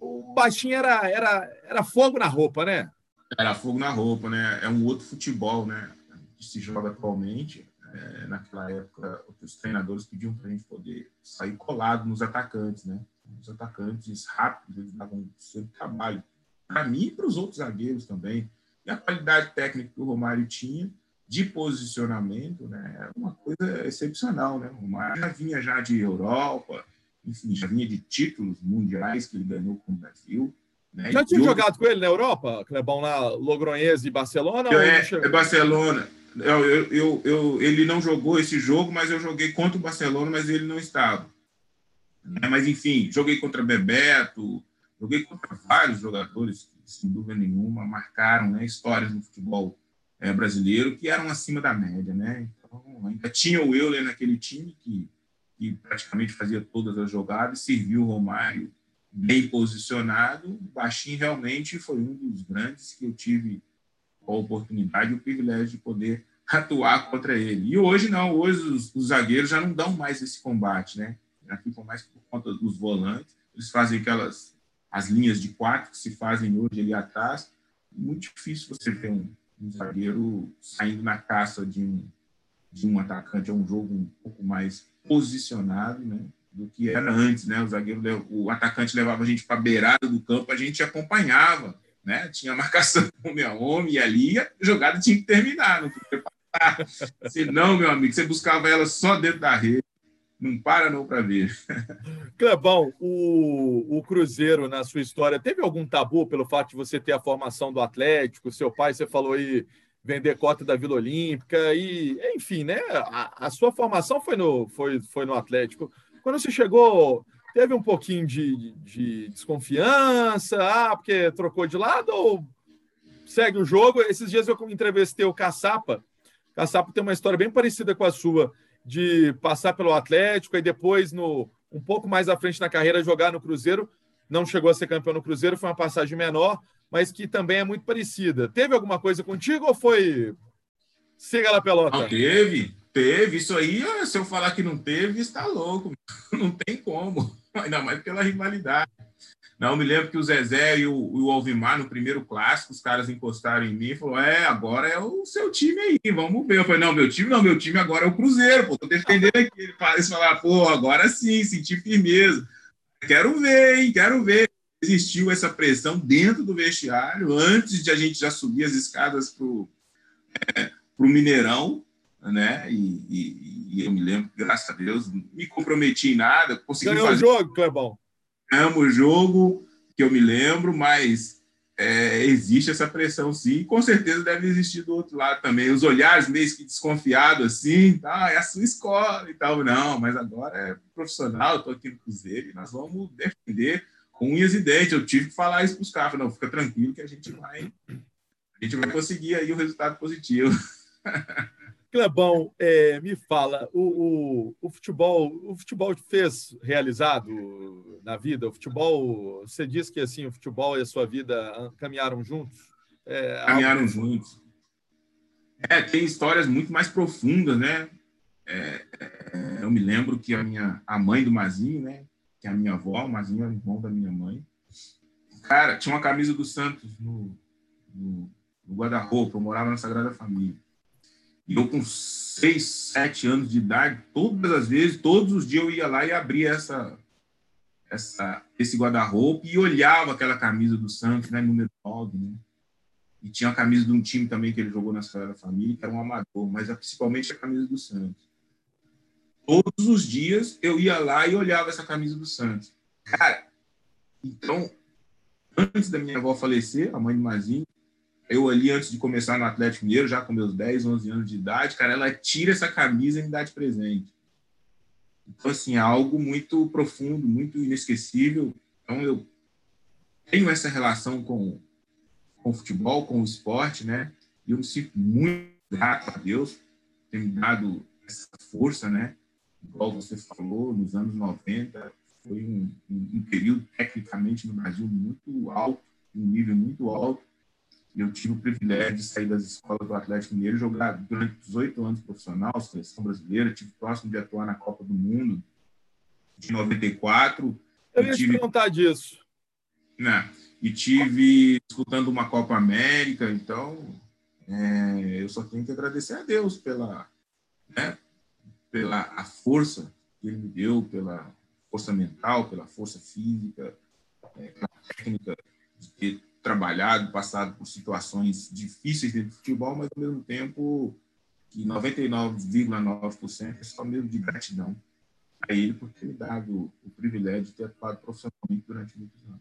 O baixinho era, era, era fogo na roupa, né? Era fogo na roupa, né? É um outro futebol, né? Que se joga atualmente. É, naquela época, os treinadores pediam para a gente poder sair colado nos atacantes, né? Os atacantes rápidos, eles davam sempre trabalho. Para mim e para os outros zagueiros também. E a qualidade técnica que o Romário tinha, de posicionamento, né? Era uma coisa excepcional, né? O Romário já vinha já de Europa, enfim, já vinha de títulos mundiais que ele ganhou com o Brasil Né? Já tinha jogado com ele na Europa, Clebão, lá, Logroñez e Barcelona? É, é Barcelona. Eu, eu, eu, eu, ele não jogou esse jogo, mas eu joguei contra o Barcelona, mas ele não estava. Né? Mas, enfim, joguei contra Bebeto, joguei contra vários jogadores que, sem dúvida nenhuma, marcaram né, histórias no futebol é, brasileiro que eram acima da média. Né? Então, ainda tinha o Euler naquele time que, que praticamente fazia todas as jogadas, serviu o Romário bem posicionado. O Baixinho realmente foi um dos grandes que eu tive a oportunidade e o privilégio de poder atuar contra ele. E hoje não, hoje os, os zagueiros já não dão mais esse combate, né? Já ficam mais por conta dos volantes. Eles fazem aquelas as linhas de quatro que se fazem hoje ali atrás. Muito difícil você ter um, um zagueiro saindo na caça de um, de um atacante. É um jogo um pouco mais posicionado, né? Do que era antes, né? O zagueiro, o atacante levava a gente para a beirada do campo, a gente acompanhava, né? Tinha marcação homem a homem e ali a jogada tinha que terminar, não podia passar. Se não, meu amigo, você buscava ela só dentro da rede. Não para não para ver. Clebão, o, o Cruzeiro, na sua história, teve algum tabu pelo fato de você ter a formação do Atlético? Seu pai, você falou aí, vender cota da Vila Olímpica, e enfim, né? A, a sua formação foi no, foi, foi no Atlético. Quando você chegou, teve um pouquinho de, de desconfiança, ah, porque trocou de lado ou segue o jogo? Esses dias eu entrevistei o Caçapa. Caçapa tem uma história bem parecida com a sua, de passar pelo Atlético e depois, no, um pouco mais à frente na carreira, jogar no Cruzeiro. Não chegou a ser campeão no Cruzeiro, foi uma passagem menor, mas que também é muito parecida. Teve alguma coisa contigo ou foi siga lá pelota? Não teve, Teve, isso aí, se eu falar que não teve, está louco. Não tem como. Ainda mais pela rivalidade. Não, me lembro que o Zezé e o, o Alvimar, no primeiro clássico, os caras encostaram em mim e falaram: É, agora é o seu time aí, vamos ver. Eu falei: Não, meu time não, meu time agora é o Cruzeiro, pô, tô defendendo aqui. Eles falaram: Pô, agora sim, senti firmeza. Quero ver, hein, quero ver. Existiu essa pressão dentro do vestiário, antes de a gente já subir as escadas para o é, Mineirão né? E, e, e, eu me lembro, graças a Deus, me comprometi em nada. Consegui Ganhou fazer... o jogo, Clebão. Ganhamos o jogo, que eu me lembro, mas é, existe essa pressão sim, e com certeza deve existir do outro lado também. Os olhares meio que desconfiados assim, tá, é a sua escola e tal. Não, mas agora é profissional, estou aqui no Cruzeiro e nós vamos defender com unhas e dentes. Eu tive que falar isso para os caras, não, fica tranquilo que a gente vai, a gente vai conseguir aí o um resultado positivo. Clebão, é, me fala, o, o, o, futebol, o futebol fez realizado na vida? O futebol, você diz que assim, o futebol e a sua vida caminharam juntos? É, caminharam algo... juntos. É, tem histórias muito mais profundas, né? É, é, eu me lembro que a minha a mãe do Mazinho, né? Que é a minha avó, o Mazinho é o irmão da minha mãe. Cara, tinha uma camisa do Santos no, no, no guarda-roupa. Eu morava na Sagrada Família. Eu, com seis, sete anos de idade, todas as vezes, todos os dias eu ia lá e abria essa, essa, esse guarda-roupa e olhava aquela camisa do Santos, né, número 9, né? E tinha a camisa de um time também que ele jogou na Sagrada Família, que era um amador, mas principalmente a camisa do Santos. Todos os dias eu ia lá e olhava essa camisa do Santos. Cara, então, antes da minha avó falecer, a mãe do Mazinho, eu ali, antes de começar no Atlético Mineiro, já com meus 10, 11 anos de idade, cara, ela tira essa camisa e me dá de presente. Então, assim, é algo muito profundo, muito inesquecível. Então, eu tenho essa relação com, com o futebol, com o esporte, né? E eu me sinto muito grato a Deus por ter me dado essa força, né? Igual você falou, nos anos 90, foi um, um, um período, tecnicamente, no Brasil muito alto, um nível muito alto eu tive o privilégio de sair das escolas do Atlético Mineiro e jogar durante 18 anos profissional, seleção brasileira, tive próximo de atuar na Copa do Mundo de 94. Eu ia tive, te perguntar disso. Né, e tive disputando uma Copa América, então é, eu só tenho que agradecer a Deus pela, né, pela a força que ele me deu, pela força mental, pela força física, é, pela técnica de ter trabalhado, passado por situações difíceis dentro do futebol, mas ao mesmo tempo que 99,9% é só mesmo de gratidão a ele por ter me dado o privilégio de ter atuado profissionalmente durante muitos anos.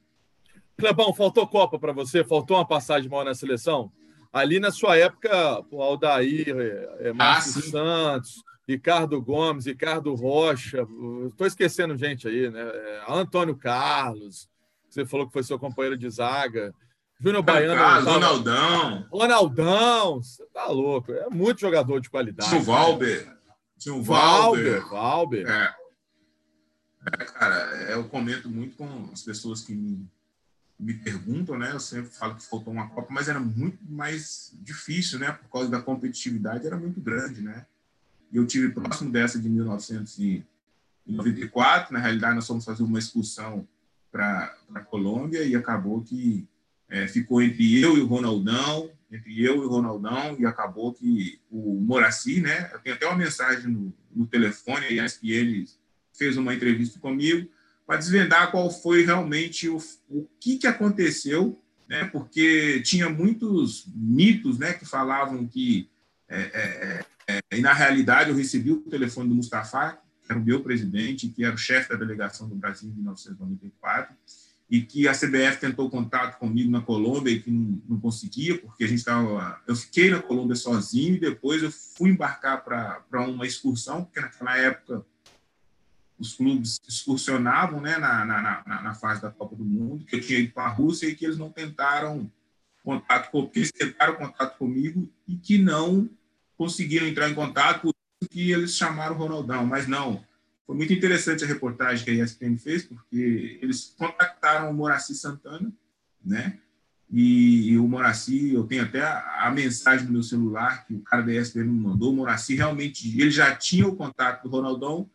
Clebão, faltou Copa para você? Faltou uma passagem maior na seleção? Ali na sua época, o Aldair, é, é Márcio ah, Santos, Ricardo Gomes, Ricardo Rocha, estou esquecendo gente aí, né? É, Antônio Carlos, você falou que foi seu companheiro de zaga. Júnior Baiano. Tava... Ronaldão. Ronaldão, você tá louco. É muito jogador de qualidade. Tinha o Valber. Tinha o Valber. Valber. É. é. cara, eu comento muito com as pessoas que me, me perguntam, né? Eu sempre falo que faltou uma Copa, mas era muito mais difícil, né? Por causa da competitividade, era muito grande, né? E eu tive próximo dessa de 1994. Na realidade, nós fomos fazer uma excursão para a Colômbia e acabou que é, ficou entre eu e o Ronaldão, entre eu e o Ronaldão, e acabou que o Moraci, né? Eu tenho até uma mensagem no, no telefone, a ESPN fez uma entrevista comigo para desvendar qual foi realmente o, o que, que aconteceu, né? Porque tinha muitos mitos, né? Que falavam que é, é, é, e na realidade eu recebi o telefone do Mustafa, que era o meu presidente, que era o chefe da delegação do Brasil em 1994 e que a CBF tentou contato comigo na Colômbia e que não, não conseguia, porque a gente estava. Eu fiquei na Colômbia sozinho e depois eu fui embarcar para uma excursão, porque naquela época os clubes excursionavam né, na, na, na, na fase da Copa do Mundo, que eu tinha ido para a Rússia e que eles não tentaram contato com, eles tentaram contato comigo e que não conseguiram entrar em contato, por isso que eles chamaram o Ronaldão, mas não, foi muito interessante a reportagem que a ESPN fez, porque eles contactaram o Moraci Santana, né? E, e o Moraci, eu tenho até a, a, mensagem no meu celular que o cara da ESPN me mandou. O Moraci realmente, ele já tinha o contato do Ronaldão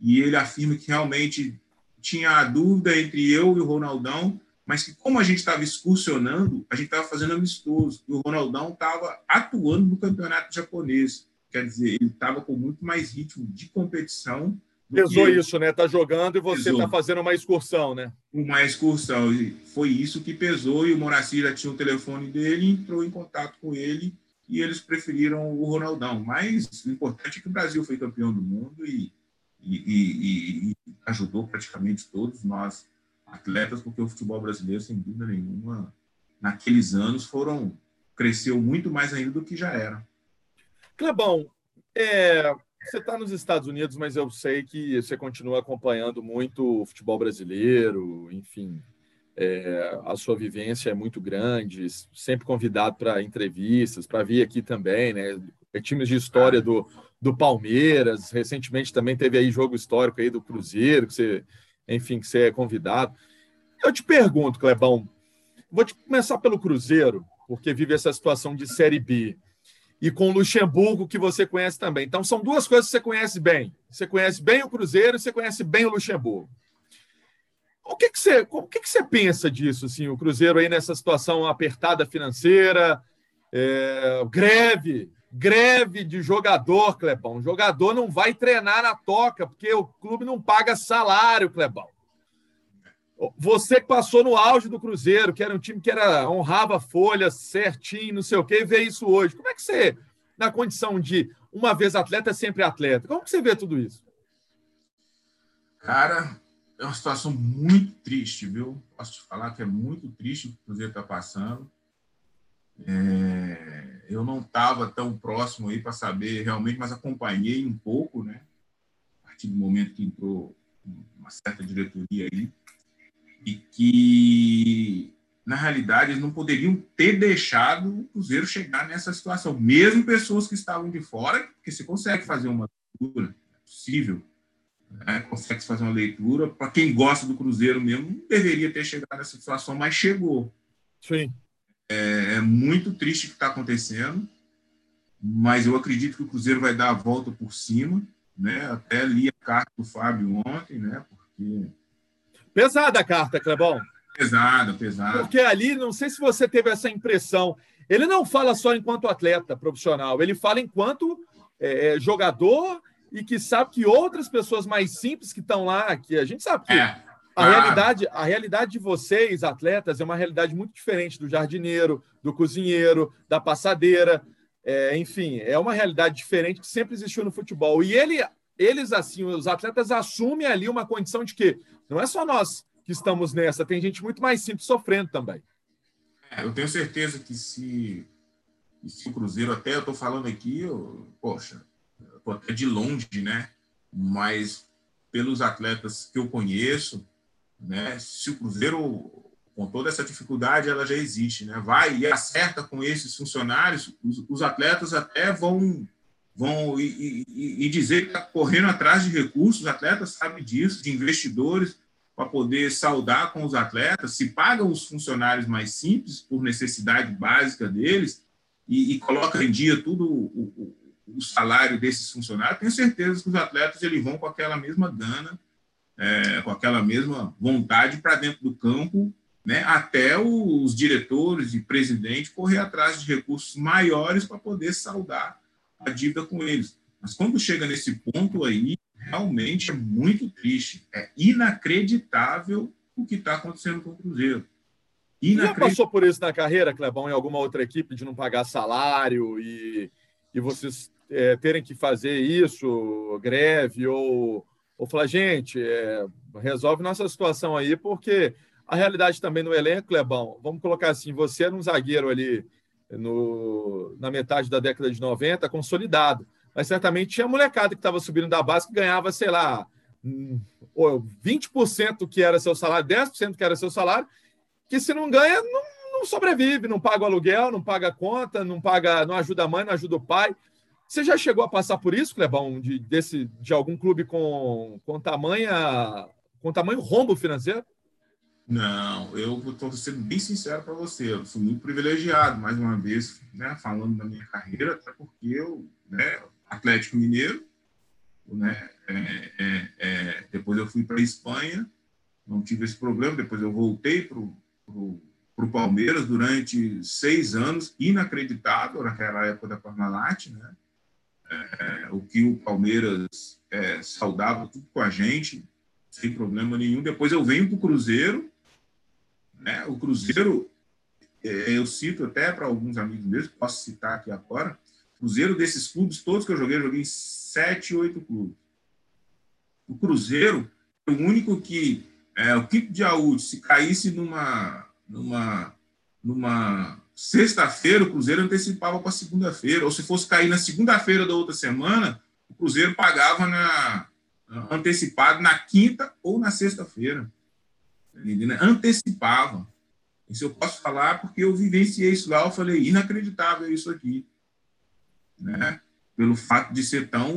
e ele afirma que realmente tinha a dúvida entre eu e o Ronaldão, mas que como a gente estava excursionando, a gente estava fazendo amistoso e o Ronaldão estava atuando no campeonato japonês. Quer dizer, ele estava com muito mais ritmo de competição Pesou isso, né? Tá jogando e você pesou. tá fazendo uma excursão, né? Uma excursão. Foi isso que pesou e o Moraci já tinha o telefone dele, entrou em contato com ele e eles preferiram o Ronaldão. Mas o importante é que o Brasil foi campeão do mundo e, e, e, e ajudou praticamente todos nós atletas, porque o futebol brasileiro, sem dúvida nenhuma, naqueles anos foram cresceu muito mais ainda do que já era. Clebão, é, você está nos Estados Unidos, mas eu sei que você continua acompanhando muito o futebol brasileiro, enfim. É, a sua vivência é muito grande, sempre convidado para entrevistas, para vir aqui também, né? É times de história do, do Palmeiras, recentemente também teve aí jogo histórico aí do Cruzeiro, que você, enfim, que você é convidado. Eu te pergunto, Clebão, vou te começar pelo Cruzeiro, porque vive essa situação de Série B e com o Luxemburgo, que você conhece também. Então, são duas coisas que você conhece bem. Você conhece bem o Cruzeiro e você conhece bem o Luxemburgo. O que, que, você, o que, que você pensa disso, assim, o Cruzeiro aí nessa situação apertada financeira, é, greve, greve de jogador, Clebão. O jogador não vai treinar na toca, porque o clube não paga salário, Clebão. Você que passou no auge do Cruzeiro, que era um time que era honrava folhas certinho, não sei o quê, vê isso hoje. Como é que você, na condição de uma vez atleta, sempre atleta, como que você vê tudo isso? Cara, é uma situação muito triste, viu? Posso te falar que é muito triste o que o Cruzeiro está passando. É... eu não estava tão próximo aí para saber realmente, mas acompanhei um pouco, né? A partir do momento que entrou uma certa diretoria aí e que, na realidade, eles não poderiam ter deixado o Cruzeiro chegar nessa situação. Mesmo pessoas que estavam de fora, porque você consegue fazer uma leitura, é possível, né? consegue fazer uma leitura. Para quem gosta do Cruzeiro mesmo, não deveria ter chegado nessa situação, mas chegou. Sim. É, é muito triste o que está acontecendo, mas eu acredito que o Cruzeiro vai dar a volta por cima. Né? Até li a carta do Fábio ontem, né? porque Pesada a carta, Clebão. Pesada, pesada. Porque ali, não sei se você teve essa impressão, ele não fala só enquanto atleta profissional, ele fala enquanto é, é jogador e que sabe que outras pessoas mais simples que estão lá, que a gente sabe que é, a, realidade, a realidade de vocês, atletas, é uma realidade muito diferente do jardineiro, do cozinheiro, da passadeira. É, enfim, é uma realidade diferente que sempre existiu no futebol. E ele, eles, assim, os atletas assumem ali uma condição de que não é só nós que estamos nessa, tem gente muito mais simples sofrendo também. É, eu tenho certeza que se, se o Cruzeiro, até eu estou falando aqui, eu, poxa, estou até de longe, né? Mas pelos atletas que eu conheço, né? Se o Cruzeiro, com toda essa dificuldade, ela já existe, né? Vai e acerta com esses funcionários, os, os atletas até vão vão e, e, e dizer que está correndo atrás de recursos, os atletas sabem disso, de investidores, para poder saudar com os atletas, se pagam os funcionários mais simples por necessidade básica deles e, e coloca em dia tudo o, o, o, salário desses funcionários, tenho certeza que os atletas eles vão com aquela mesma gana, é, com aquela mesma vontade para dentro do campo, né, até os diretores e presidente correr atrás de recursos maiores para poder saldar a dívida com eles. Mas quando chega nesse ponto aí, realmente é muito triste. É inacreditável o que está acontecendo com o Cruzeiro. Já passou por isso na carreira, Clebão, em alguma outra equipe, de não pagar salário e, e vocês é, terem que fazer isso, greve, ou, ou falar, gente, é, resolve nossa situação aí, porque a realidade também no elenco, Clebão, vamos colocar assim, você era um zagueiro ali no, na metade da década de 90, consolidado. Mas certamente tinha molecada que estava subindo da base que ganhava, sei lá, 20% hum, que era seu salário, 10% que era seu salário, que se não ganha, não, não, sobrevive, não paga o aluguel, não paga a conta, não paga, não ajuda a mãe, não ajuda o pai. Você já chegou a passar por isso, Clebão, de, desse, de algum clube com, com, tamanha, com tamanho rombo financeiro? Não, eu estou sendo bem sincero para você. Eu fui muito privilegiado, mais uma vez, né, falando da minha carreira, até porque eu, né, Atlético Mineiro, né, é, é, é, depois eu fui para a Espanha, não tive esse problema. Depois eu voltei para o Palmeiras durante seis anos, inacreditável naquela época da Parmalat, né? É, o que o Palmeiras é, saudava tudo com a gente, sem problema nenhum. Depois eu venho para o Cruzeiro, né? O Cruzeiro, é, eu cito até para alguns amigos meus, posso citar aqui agora, Cruzeiro desses clubes todos que eu joguei, eu joguei em sete, oito clubes. O Cruzeiro é o único que, é, o Kiko de Aúde, se caísse numa, numa, numa sexta-feira, o Cruzeiro antecipava para segunda-feira, ou se fosse cair na segunda-feira da outra semana, o Cruzeiro pagava na, antecipado na quinta ou na sexta-feira. Antecipava. Isso eu posso falar porque eu vivenciei isso lá, eu falei, inacreditável isso aqui. Né? Pelo fato de ser tão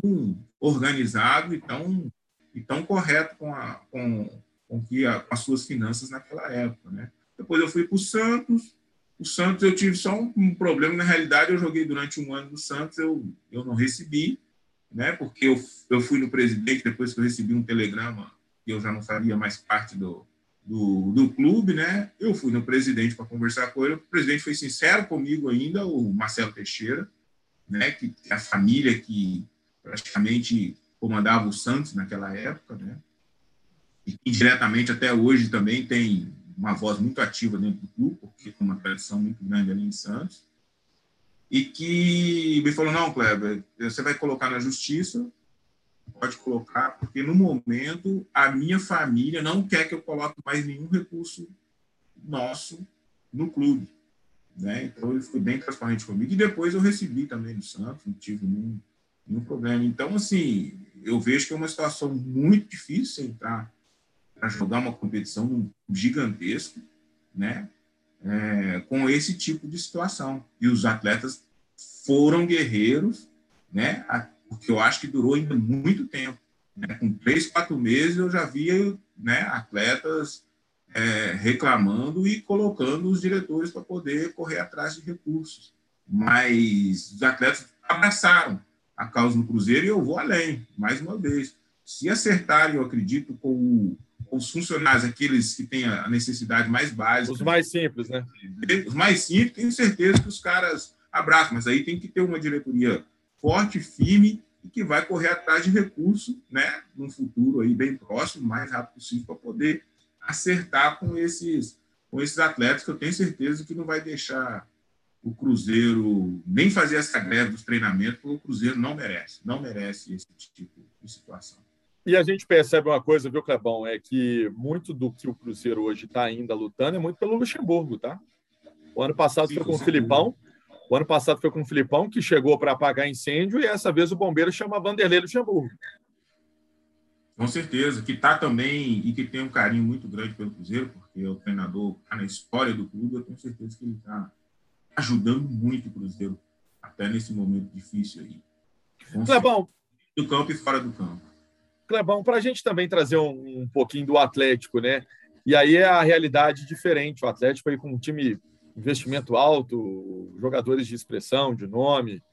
organizado e tão, e tão correto com, a, com, com, que a, com as suas finanças naquela época. Né? Depois eu fui para o Santos. O Santos eu tive só um, um, problema, na realidade eu joguei durante um ano no Santos, eu, eu não recebi, né? porque eu, eu fui no presidente depois que eu recebi um telegrama que eu já não faria mais parte do, do, do clube, né? Eu fui no presidente para conversar com ele. O presidente foi sincero comigo ainda, o Marcelo Teixeira, né? Que é a família que praticamente comandava o Santos naquela época, né? E indiretamente até hoje também tem uma voz muito ativa dentro do clube, porque tem uma tradição muito grande ali em Santos. E que me falou: não, Kleber, você vai colocar na justiça pode colocar, porque no momento a minha família não quer que eu coloque mais nenhum recurso nosso no clube. Né? Então ele foi bem transparente comigo. E depois eu recebi também do Santos, não tive nenhum, nenhum problema. Então, assim, eu vejo que é uma situação muito difícil entrar para jogar uma competição gigantesca, né? É, com esse tipo de situação. E os atletas foram guerreiros, né? Porque eu acho que durou ainda muito tempo. Né? Com três, quatro meses, eu já via né, atletas é, reclamando e colocando os diretores para poder correr atrás de recursos. Mas os atletas abraçaram a causa do Cruzeiro e eu vou além, mais uma vez. Se acertarem, eu acredito, com, com os funcionários, aqueles que têm a necessidade mais básica. Os mais simples, né? Os mais simples, tenho certeza que os caras abraçam, mas aí tem que ter uma diretoria forte, firme e que vai correr atrás de recursos, né, num futuro aí bem próximo, mais rápido possível, para poder acertar com esses, com esses atletas, que eu tenho certeza que não vai deixar o Cruzeiro nem fazer essa greve dos treinamentos, porque o Cruzeiro não merece, não merece esse tipo de situação. E a gente percebe uma coisa, viu, Clebão? É que muito do que o Cruzeiro hoje está ainda lutando é muito pelo Luxemburgo, tá? O ano passado Sim, foi com o Filipão. O ano passado foi com o Filipão, que chegou para apagar incêndio, e essa vez o bombeiro chama Vanderlei Luxemburgo. Com certeza, que está também e que tem um carinho muito grande pelo Cruzeiro, porque o treinador está na história do clube, eu tenho certeza que ele está ajudando muito o Cruzeiro até nesse momento difícil aí. Clebão. Do campo e fora do campo. Clebão, para a gente também trazer um, um, pouquinho do Atlético, né? E aí é a realidade diferente. O Atlético aí com um time investimento alto, jogadores de expressão, de nome.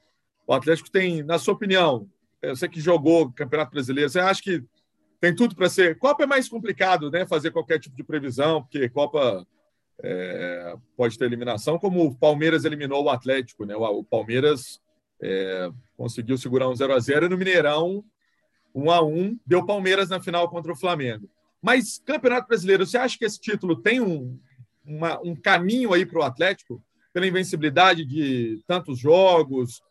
O Atlético tem, na sua opinião, você que jogou Campeonato Brasileiro, você acha que tem tudo para ser. Copa é mais complicado, né? Fazer qualquer tipo de previsão, porque Copa é, pode ter eliminação, como o Palmeiras eliminou o Atlético, né? O, Palmeiras é, conseguiu segurar um 0 a 0 e no Mineirão 1 a 1 deu Palmeiras na final contra o Flamengo. Mas Campeonato Brasileiro, você acha que esse título tem um, uma, um caminho aí para o Atlético pela invencibilidade de tantos jogos,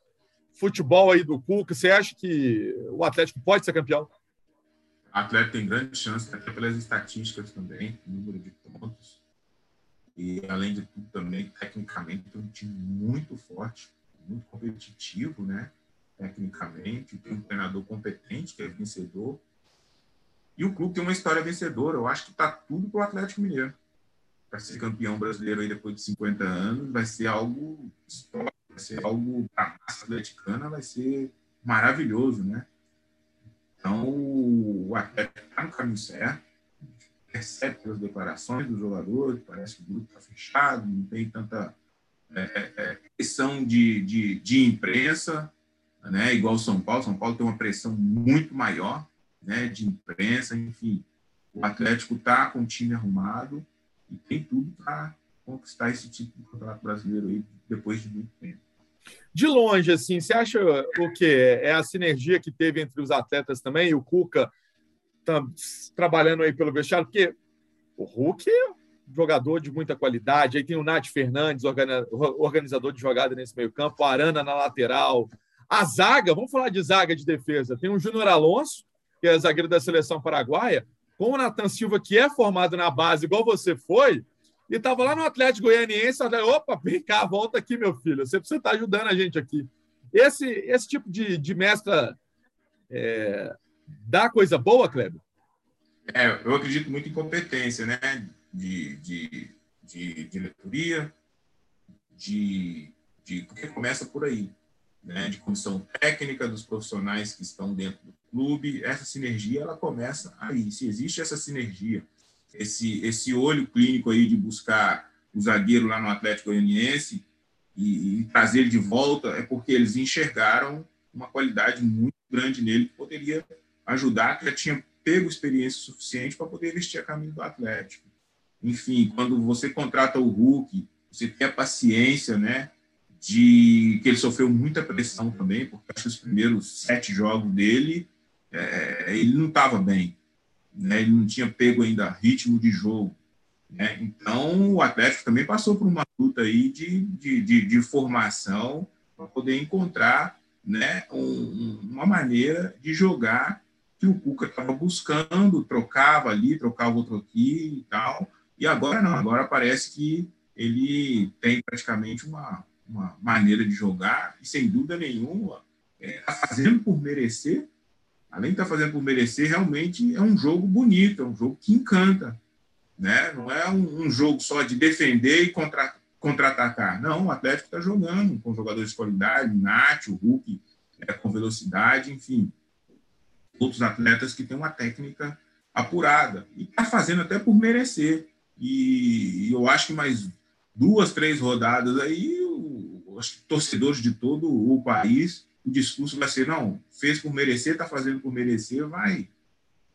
futebol aí do Cuca? Você acha que o Atlético pode ser campeão? O Atlético tem grande chance, até pelas estatísticas também, número de pontos. E, além de tudo, também, tecnicamente, tem um time muito forte, muito competitivo, né? Tecnicamente, tem um treinador competente, que é vencedor. E o clube tem uma história vencedora. Eu acho que está tudo para o Atlético Mineiro. Para ser campeão brasileiro aí depois de 50 anos, vai ser algo histórico, vai ser algo para a massa atleticana, vai ser maravilhoso, né? Então, o Atlético está no caminho certo, percebe pelas declarações dos jogadores, parece que o grupo está fechado, não tem tanta é, é, é, pressão de, de, de imprensa, né? igual São Paulo. São Paulo tem uma pressão muito maior né? de imprensa, enfim. O Atlético está com o time arrumado e tem tudo para conquistar esse título do Campeonato Brasileiro aí depois de muito tempo. De longe, assim, você acha o que é a sinergia que teve entre os atletas também? E o Cuca tá trabalhando aí pelo vestiário? Porque o Hulk é jogador de muita qualidade, aí tem o Nath Fernandes, organizador de jogada nesse meio campo, a Arana na lateral, a zaga, vamos falar de zaga de defesa, tem o Júnior Alonso, que é zagueiro da seleção paraguaia, com o Nathan Silva, que é formado na base, igual você foi, e estava lá no Atlético Goianiense, opa, vem cá, volta aqui, meu filho, você precisa estar tá ajudando a gente aqui. Esse, esse tipo de, de mestra é, dá coisa boa, Kleber? É, eu acredito muito em competência, né? De, de, de diretoria, de, de. Porque começa por aí, né? De comissão técnica dos profissionais que estão dentro do clube. Essa sinergia, ela começa aí. Se existe essa sinergia esse, esse olho clínico aí de buscar o zagueiro lá no Atlético Goianiense e, e trazer ele de volta é porque eles enxergaram uma qualidade muito grande nele que poderia ajudar, que já tinha pego experiência suficiente para poder vestir a caminho do Atlético. Enfim, quando você contrata o Hulk, você tem a paciência, né, de que ele sofreu muita pressão também, porque acho que os primeiros sete jogos dele, é, ele não estava bem né? ele não tinha pego ainda ritmo de jogo. Né? Então, o Atlético também passou por uma luta aí de, de, de, de formação para poder encontrar né, um, uma maneira de jogar que o Cuca estava buscando, trocava ali, trocava outro aqui e tal. E agora não, agora parece que ele tem praticamente uma, uma maneira de jogar e, sem dúvida nenhuma, está é, fazendo por merecer além de estar tá fazendo por merecer, realmente é um jogo bonito, é um jogo que encanta. Né? Não é um, um jogo só de defender e contra, contra-atacar. Não, o Atlético está jogando com jogadores de qualidade, Nath, o Hulk é, com velocidade, enfim. Outros atletas que têm uma técnica apurada. E está fazendo até por merecer. E, e, eu acho que mais duas, três rodadas aí, os torcedores de todo o país o discurso vai ser: não, fez por merecer, está fazendo por merecer, vai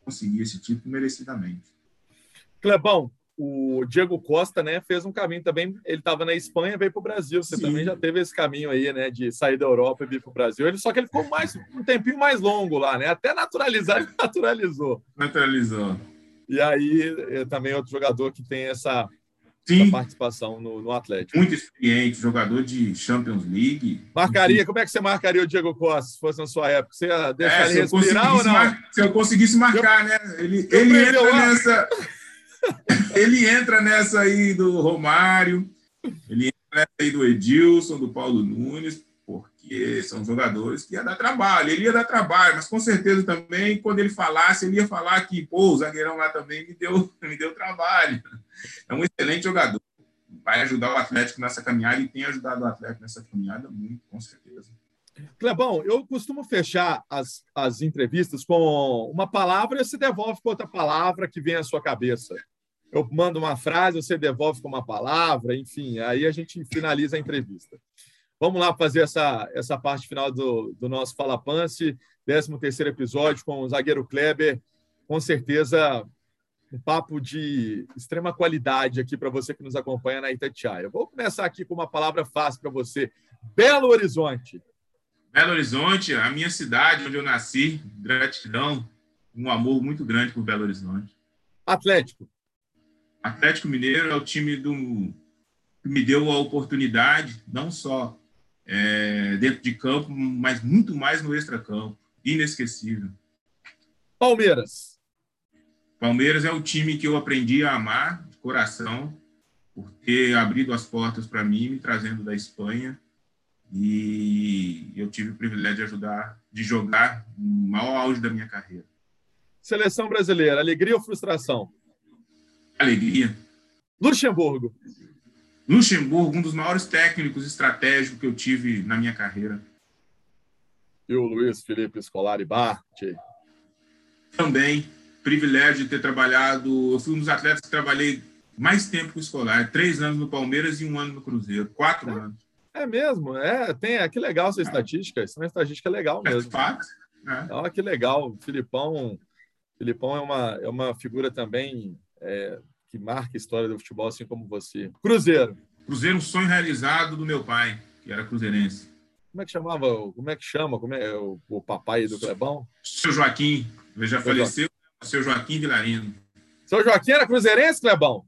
conseguir esse título merecidamente. Clebão, o Diego Costa, né, fez um caminho também. Ele estava na Espanha, veio para o Brasil. Você Sim. também já teve esse caminho aí, né, de sair da Europa e vir para o Brasil. Ele só que ele ficou mais um tempinho mais longo lá, né? Até naturalizar, ele naturalizou. Naturalizou. E aí é também outro jogador que tem essa Sim. participação no, no, Atlético. Muito experiente, jogador de Champions League. Marcaria, como é que você marcaria o Diego Costa se fosse na sua época? Você ia deixar é, ele respirar ou não? Mar... Se eu conseguisse marcar, eu, né? Ele, ele entra nessa. ele entra nessa aí do Romário, ele entra nessa aí do Edilson, do Paulo Nunes, porque são jogadores que ia dar trabalho. Ele ia dar trabalho, mas com certeza também, quando ele falasse, ele ia falar que, pô, o zagueirão lá também me deu, me deu trabalho. É um excelente jogador. Vai ajudar o Atlético nessa caminhada e tem ajudado o Atlético nessa caminhada muito, com certeza. Clebão, eu costumo fechar as, as entrevistas com uma palavra e você devolve com outra palavra que vem à sua cabeça. Eu mando uma frase, você devolve com uma palavra, enfim, aí a gente finaliza a entrevista. Vamos lá fazer essa, essa parte final do, do nosso Fala Pance, 13 terceiro episódio com o zagueiro Kleber. Com certeza, um papo de extrema qualidade aqui para você que nos acompanha na Itatiaia. Vou começar aqui com uma palavra fácil para você. Belo Horizonte. Belo Horizonte, a minha cidade onde eu nasci. Gratidão, um amor muito grande por Belo Horizonte. Atlético. Atlético Mineiro é o time do, que me deu a oportunidade, não só é, dentro de campo, mas muito mais no extracampo. Inesquecível. Palmeiras. Palmeiras é o time que eu aprendi a amar de coração, por ter abrido as portas para mim, me trazendo da Espanha. E eu tive o privilégio de ajudar, de jogar no maior auge da minha carreira. Seleção brasileira, alegria ou frustração? Alegria. Luxemburgo. Luxemburgo, um dos maiores técnicos estratégicos que eu tive na minha carreira. E o Luiz Felipe Scolari Bart? Também, privilégio de ter trabalhado. Eu fui um dos atletas que trabalhei mais tempo com o Scolari, três anos no Palmeiras e um ano no Cruzeiro, quatro é, anos. É mesmo, é, tem, é que legal essa é. estatística, isso é uma estatística legal mesmo. É fato. É. Olha que legal, o Filipão, Filipão é uma, é uma figura também é, que marca a história do futebol, assim como você. Cruzeiro. Cruzeiro, um sonho realizado do meu pai, que era cruzeirense. Como é que chamava? Como é que chama? Como é o, o papai do Clebão? Seu Joaquim, ele já seu faleceu. Joaquim. Seu Joaquim Vilarino. Seu Joaquim era cruzeirense, Clebão?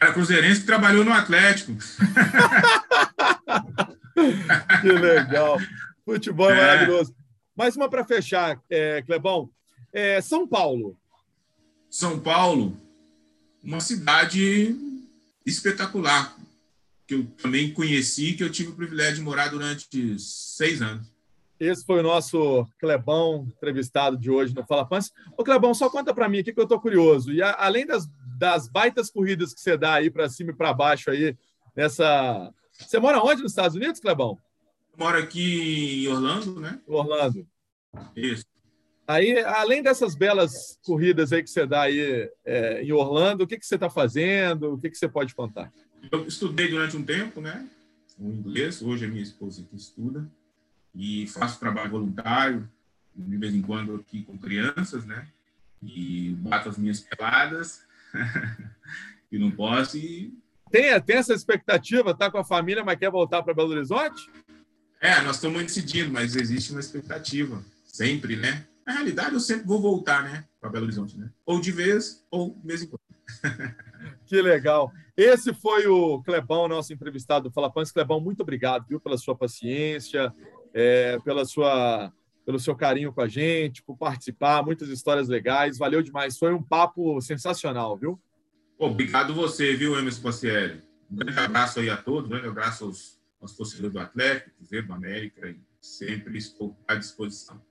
Era cruzeirense que trabalhou no Atlético. que legal. Futebol é. maravilhoso. Mais uma para fechar, é, Clebão. É, São Paulo. São Paulo uma cidade espetacular, que eu também conheci, que eu tive o privilégio de morar durante seis anos. Esse foi o nosso Clebão entrevistado de hoje no Fala Pans. Ô, Clebão, só conta para mim aqui que eu estou curioso. E a, além das, das baitas corridas que você dá aí para cima e para baixo aí, nessa... Você mora onde nos Estados Unidos, Clebão? Eu moro aqui em Orlando, né? Orlando. Isso. Aí, além dessas belas corridas aí que você dá aí é, em Orlando, o que, que você está fazendo? O que, que você pode contar? Eu estudei durante um tempo, né? O inglês. Hoje a minha esposa que estuda. E faço trabalho voluntário, de vez em quando aqui com crianças, né? E bato as minhas peladas. e não posso. E... Tem, tem essa expectativa, tá com a família, mas quer voltar para Belo Horizonte? É, nós estamos decidindo, mas existe uma expectativa. Sempre, né? Na realidade, eu sempre vou voltar, né, para Belo Horizonte, né? Ou de vez, ou de vez em quando. que legal. Esse foi o Clebão, nosso entrevistado do Fala Pães. Clebão, muito obrigado, viu, pela sua paciência, é, pela sua, pelo seu carinho com a gente, por participar, muitas histórias legais. Valeu demais. Foi um papo sensacional, viu? Obrigado você, viu, Emerson Pacielli. Um grande abraço aí a todos, um grande abraço aos, aos torcedores do Atlético, do América, e sempre estou à disposição.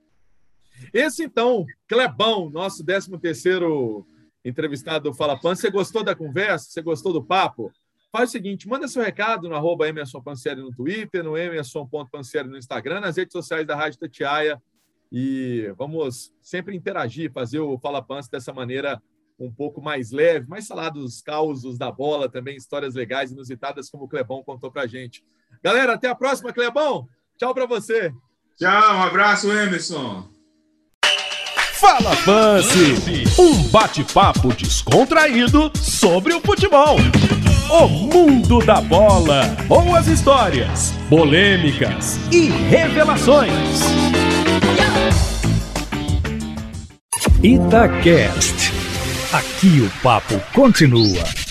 Esse, então, Clebão, nosso 13º entrevistado do Fala Pan. Você gostou da conversa? Você gostou do papo? Faz o seguinte, manda seu recado no arroba no Twitter, no emerson.pansieri no Instagram, nas redes sociais da Rádio Tatiaia. E vamos sempre interagir, fazer o Fala Pans dessa maneira um pouco mais leve, mais salados causos da bola, também histórias legais, inusitadas, como o Clebão contou pra gente. Galera, até a próxima, Clebão. Tchau para você. Tchau, um abraço, Emerson. Fala Pance, um bate-papo descontraído sobre o futebol. O mundo da bola, boas histórias, polêmicas e revelações. Itacast. Aqui o papo continua.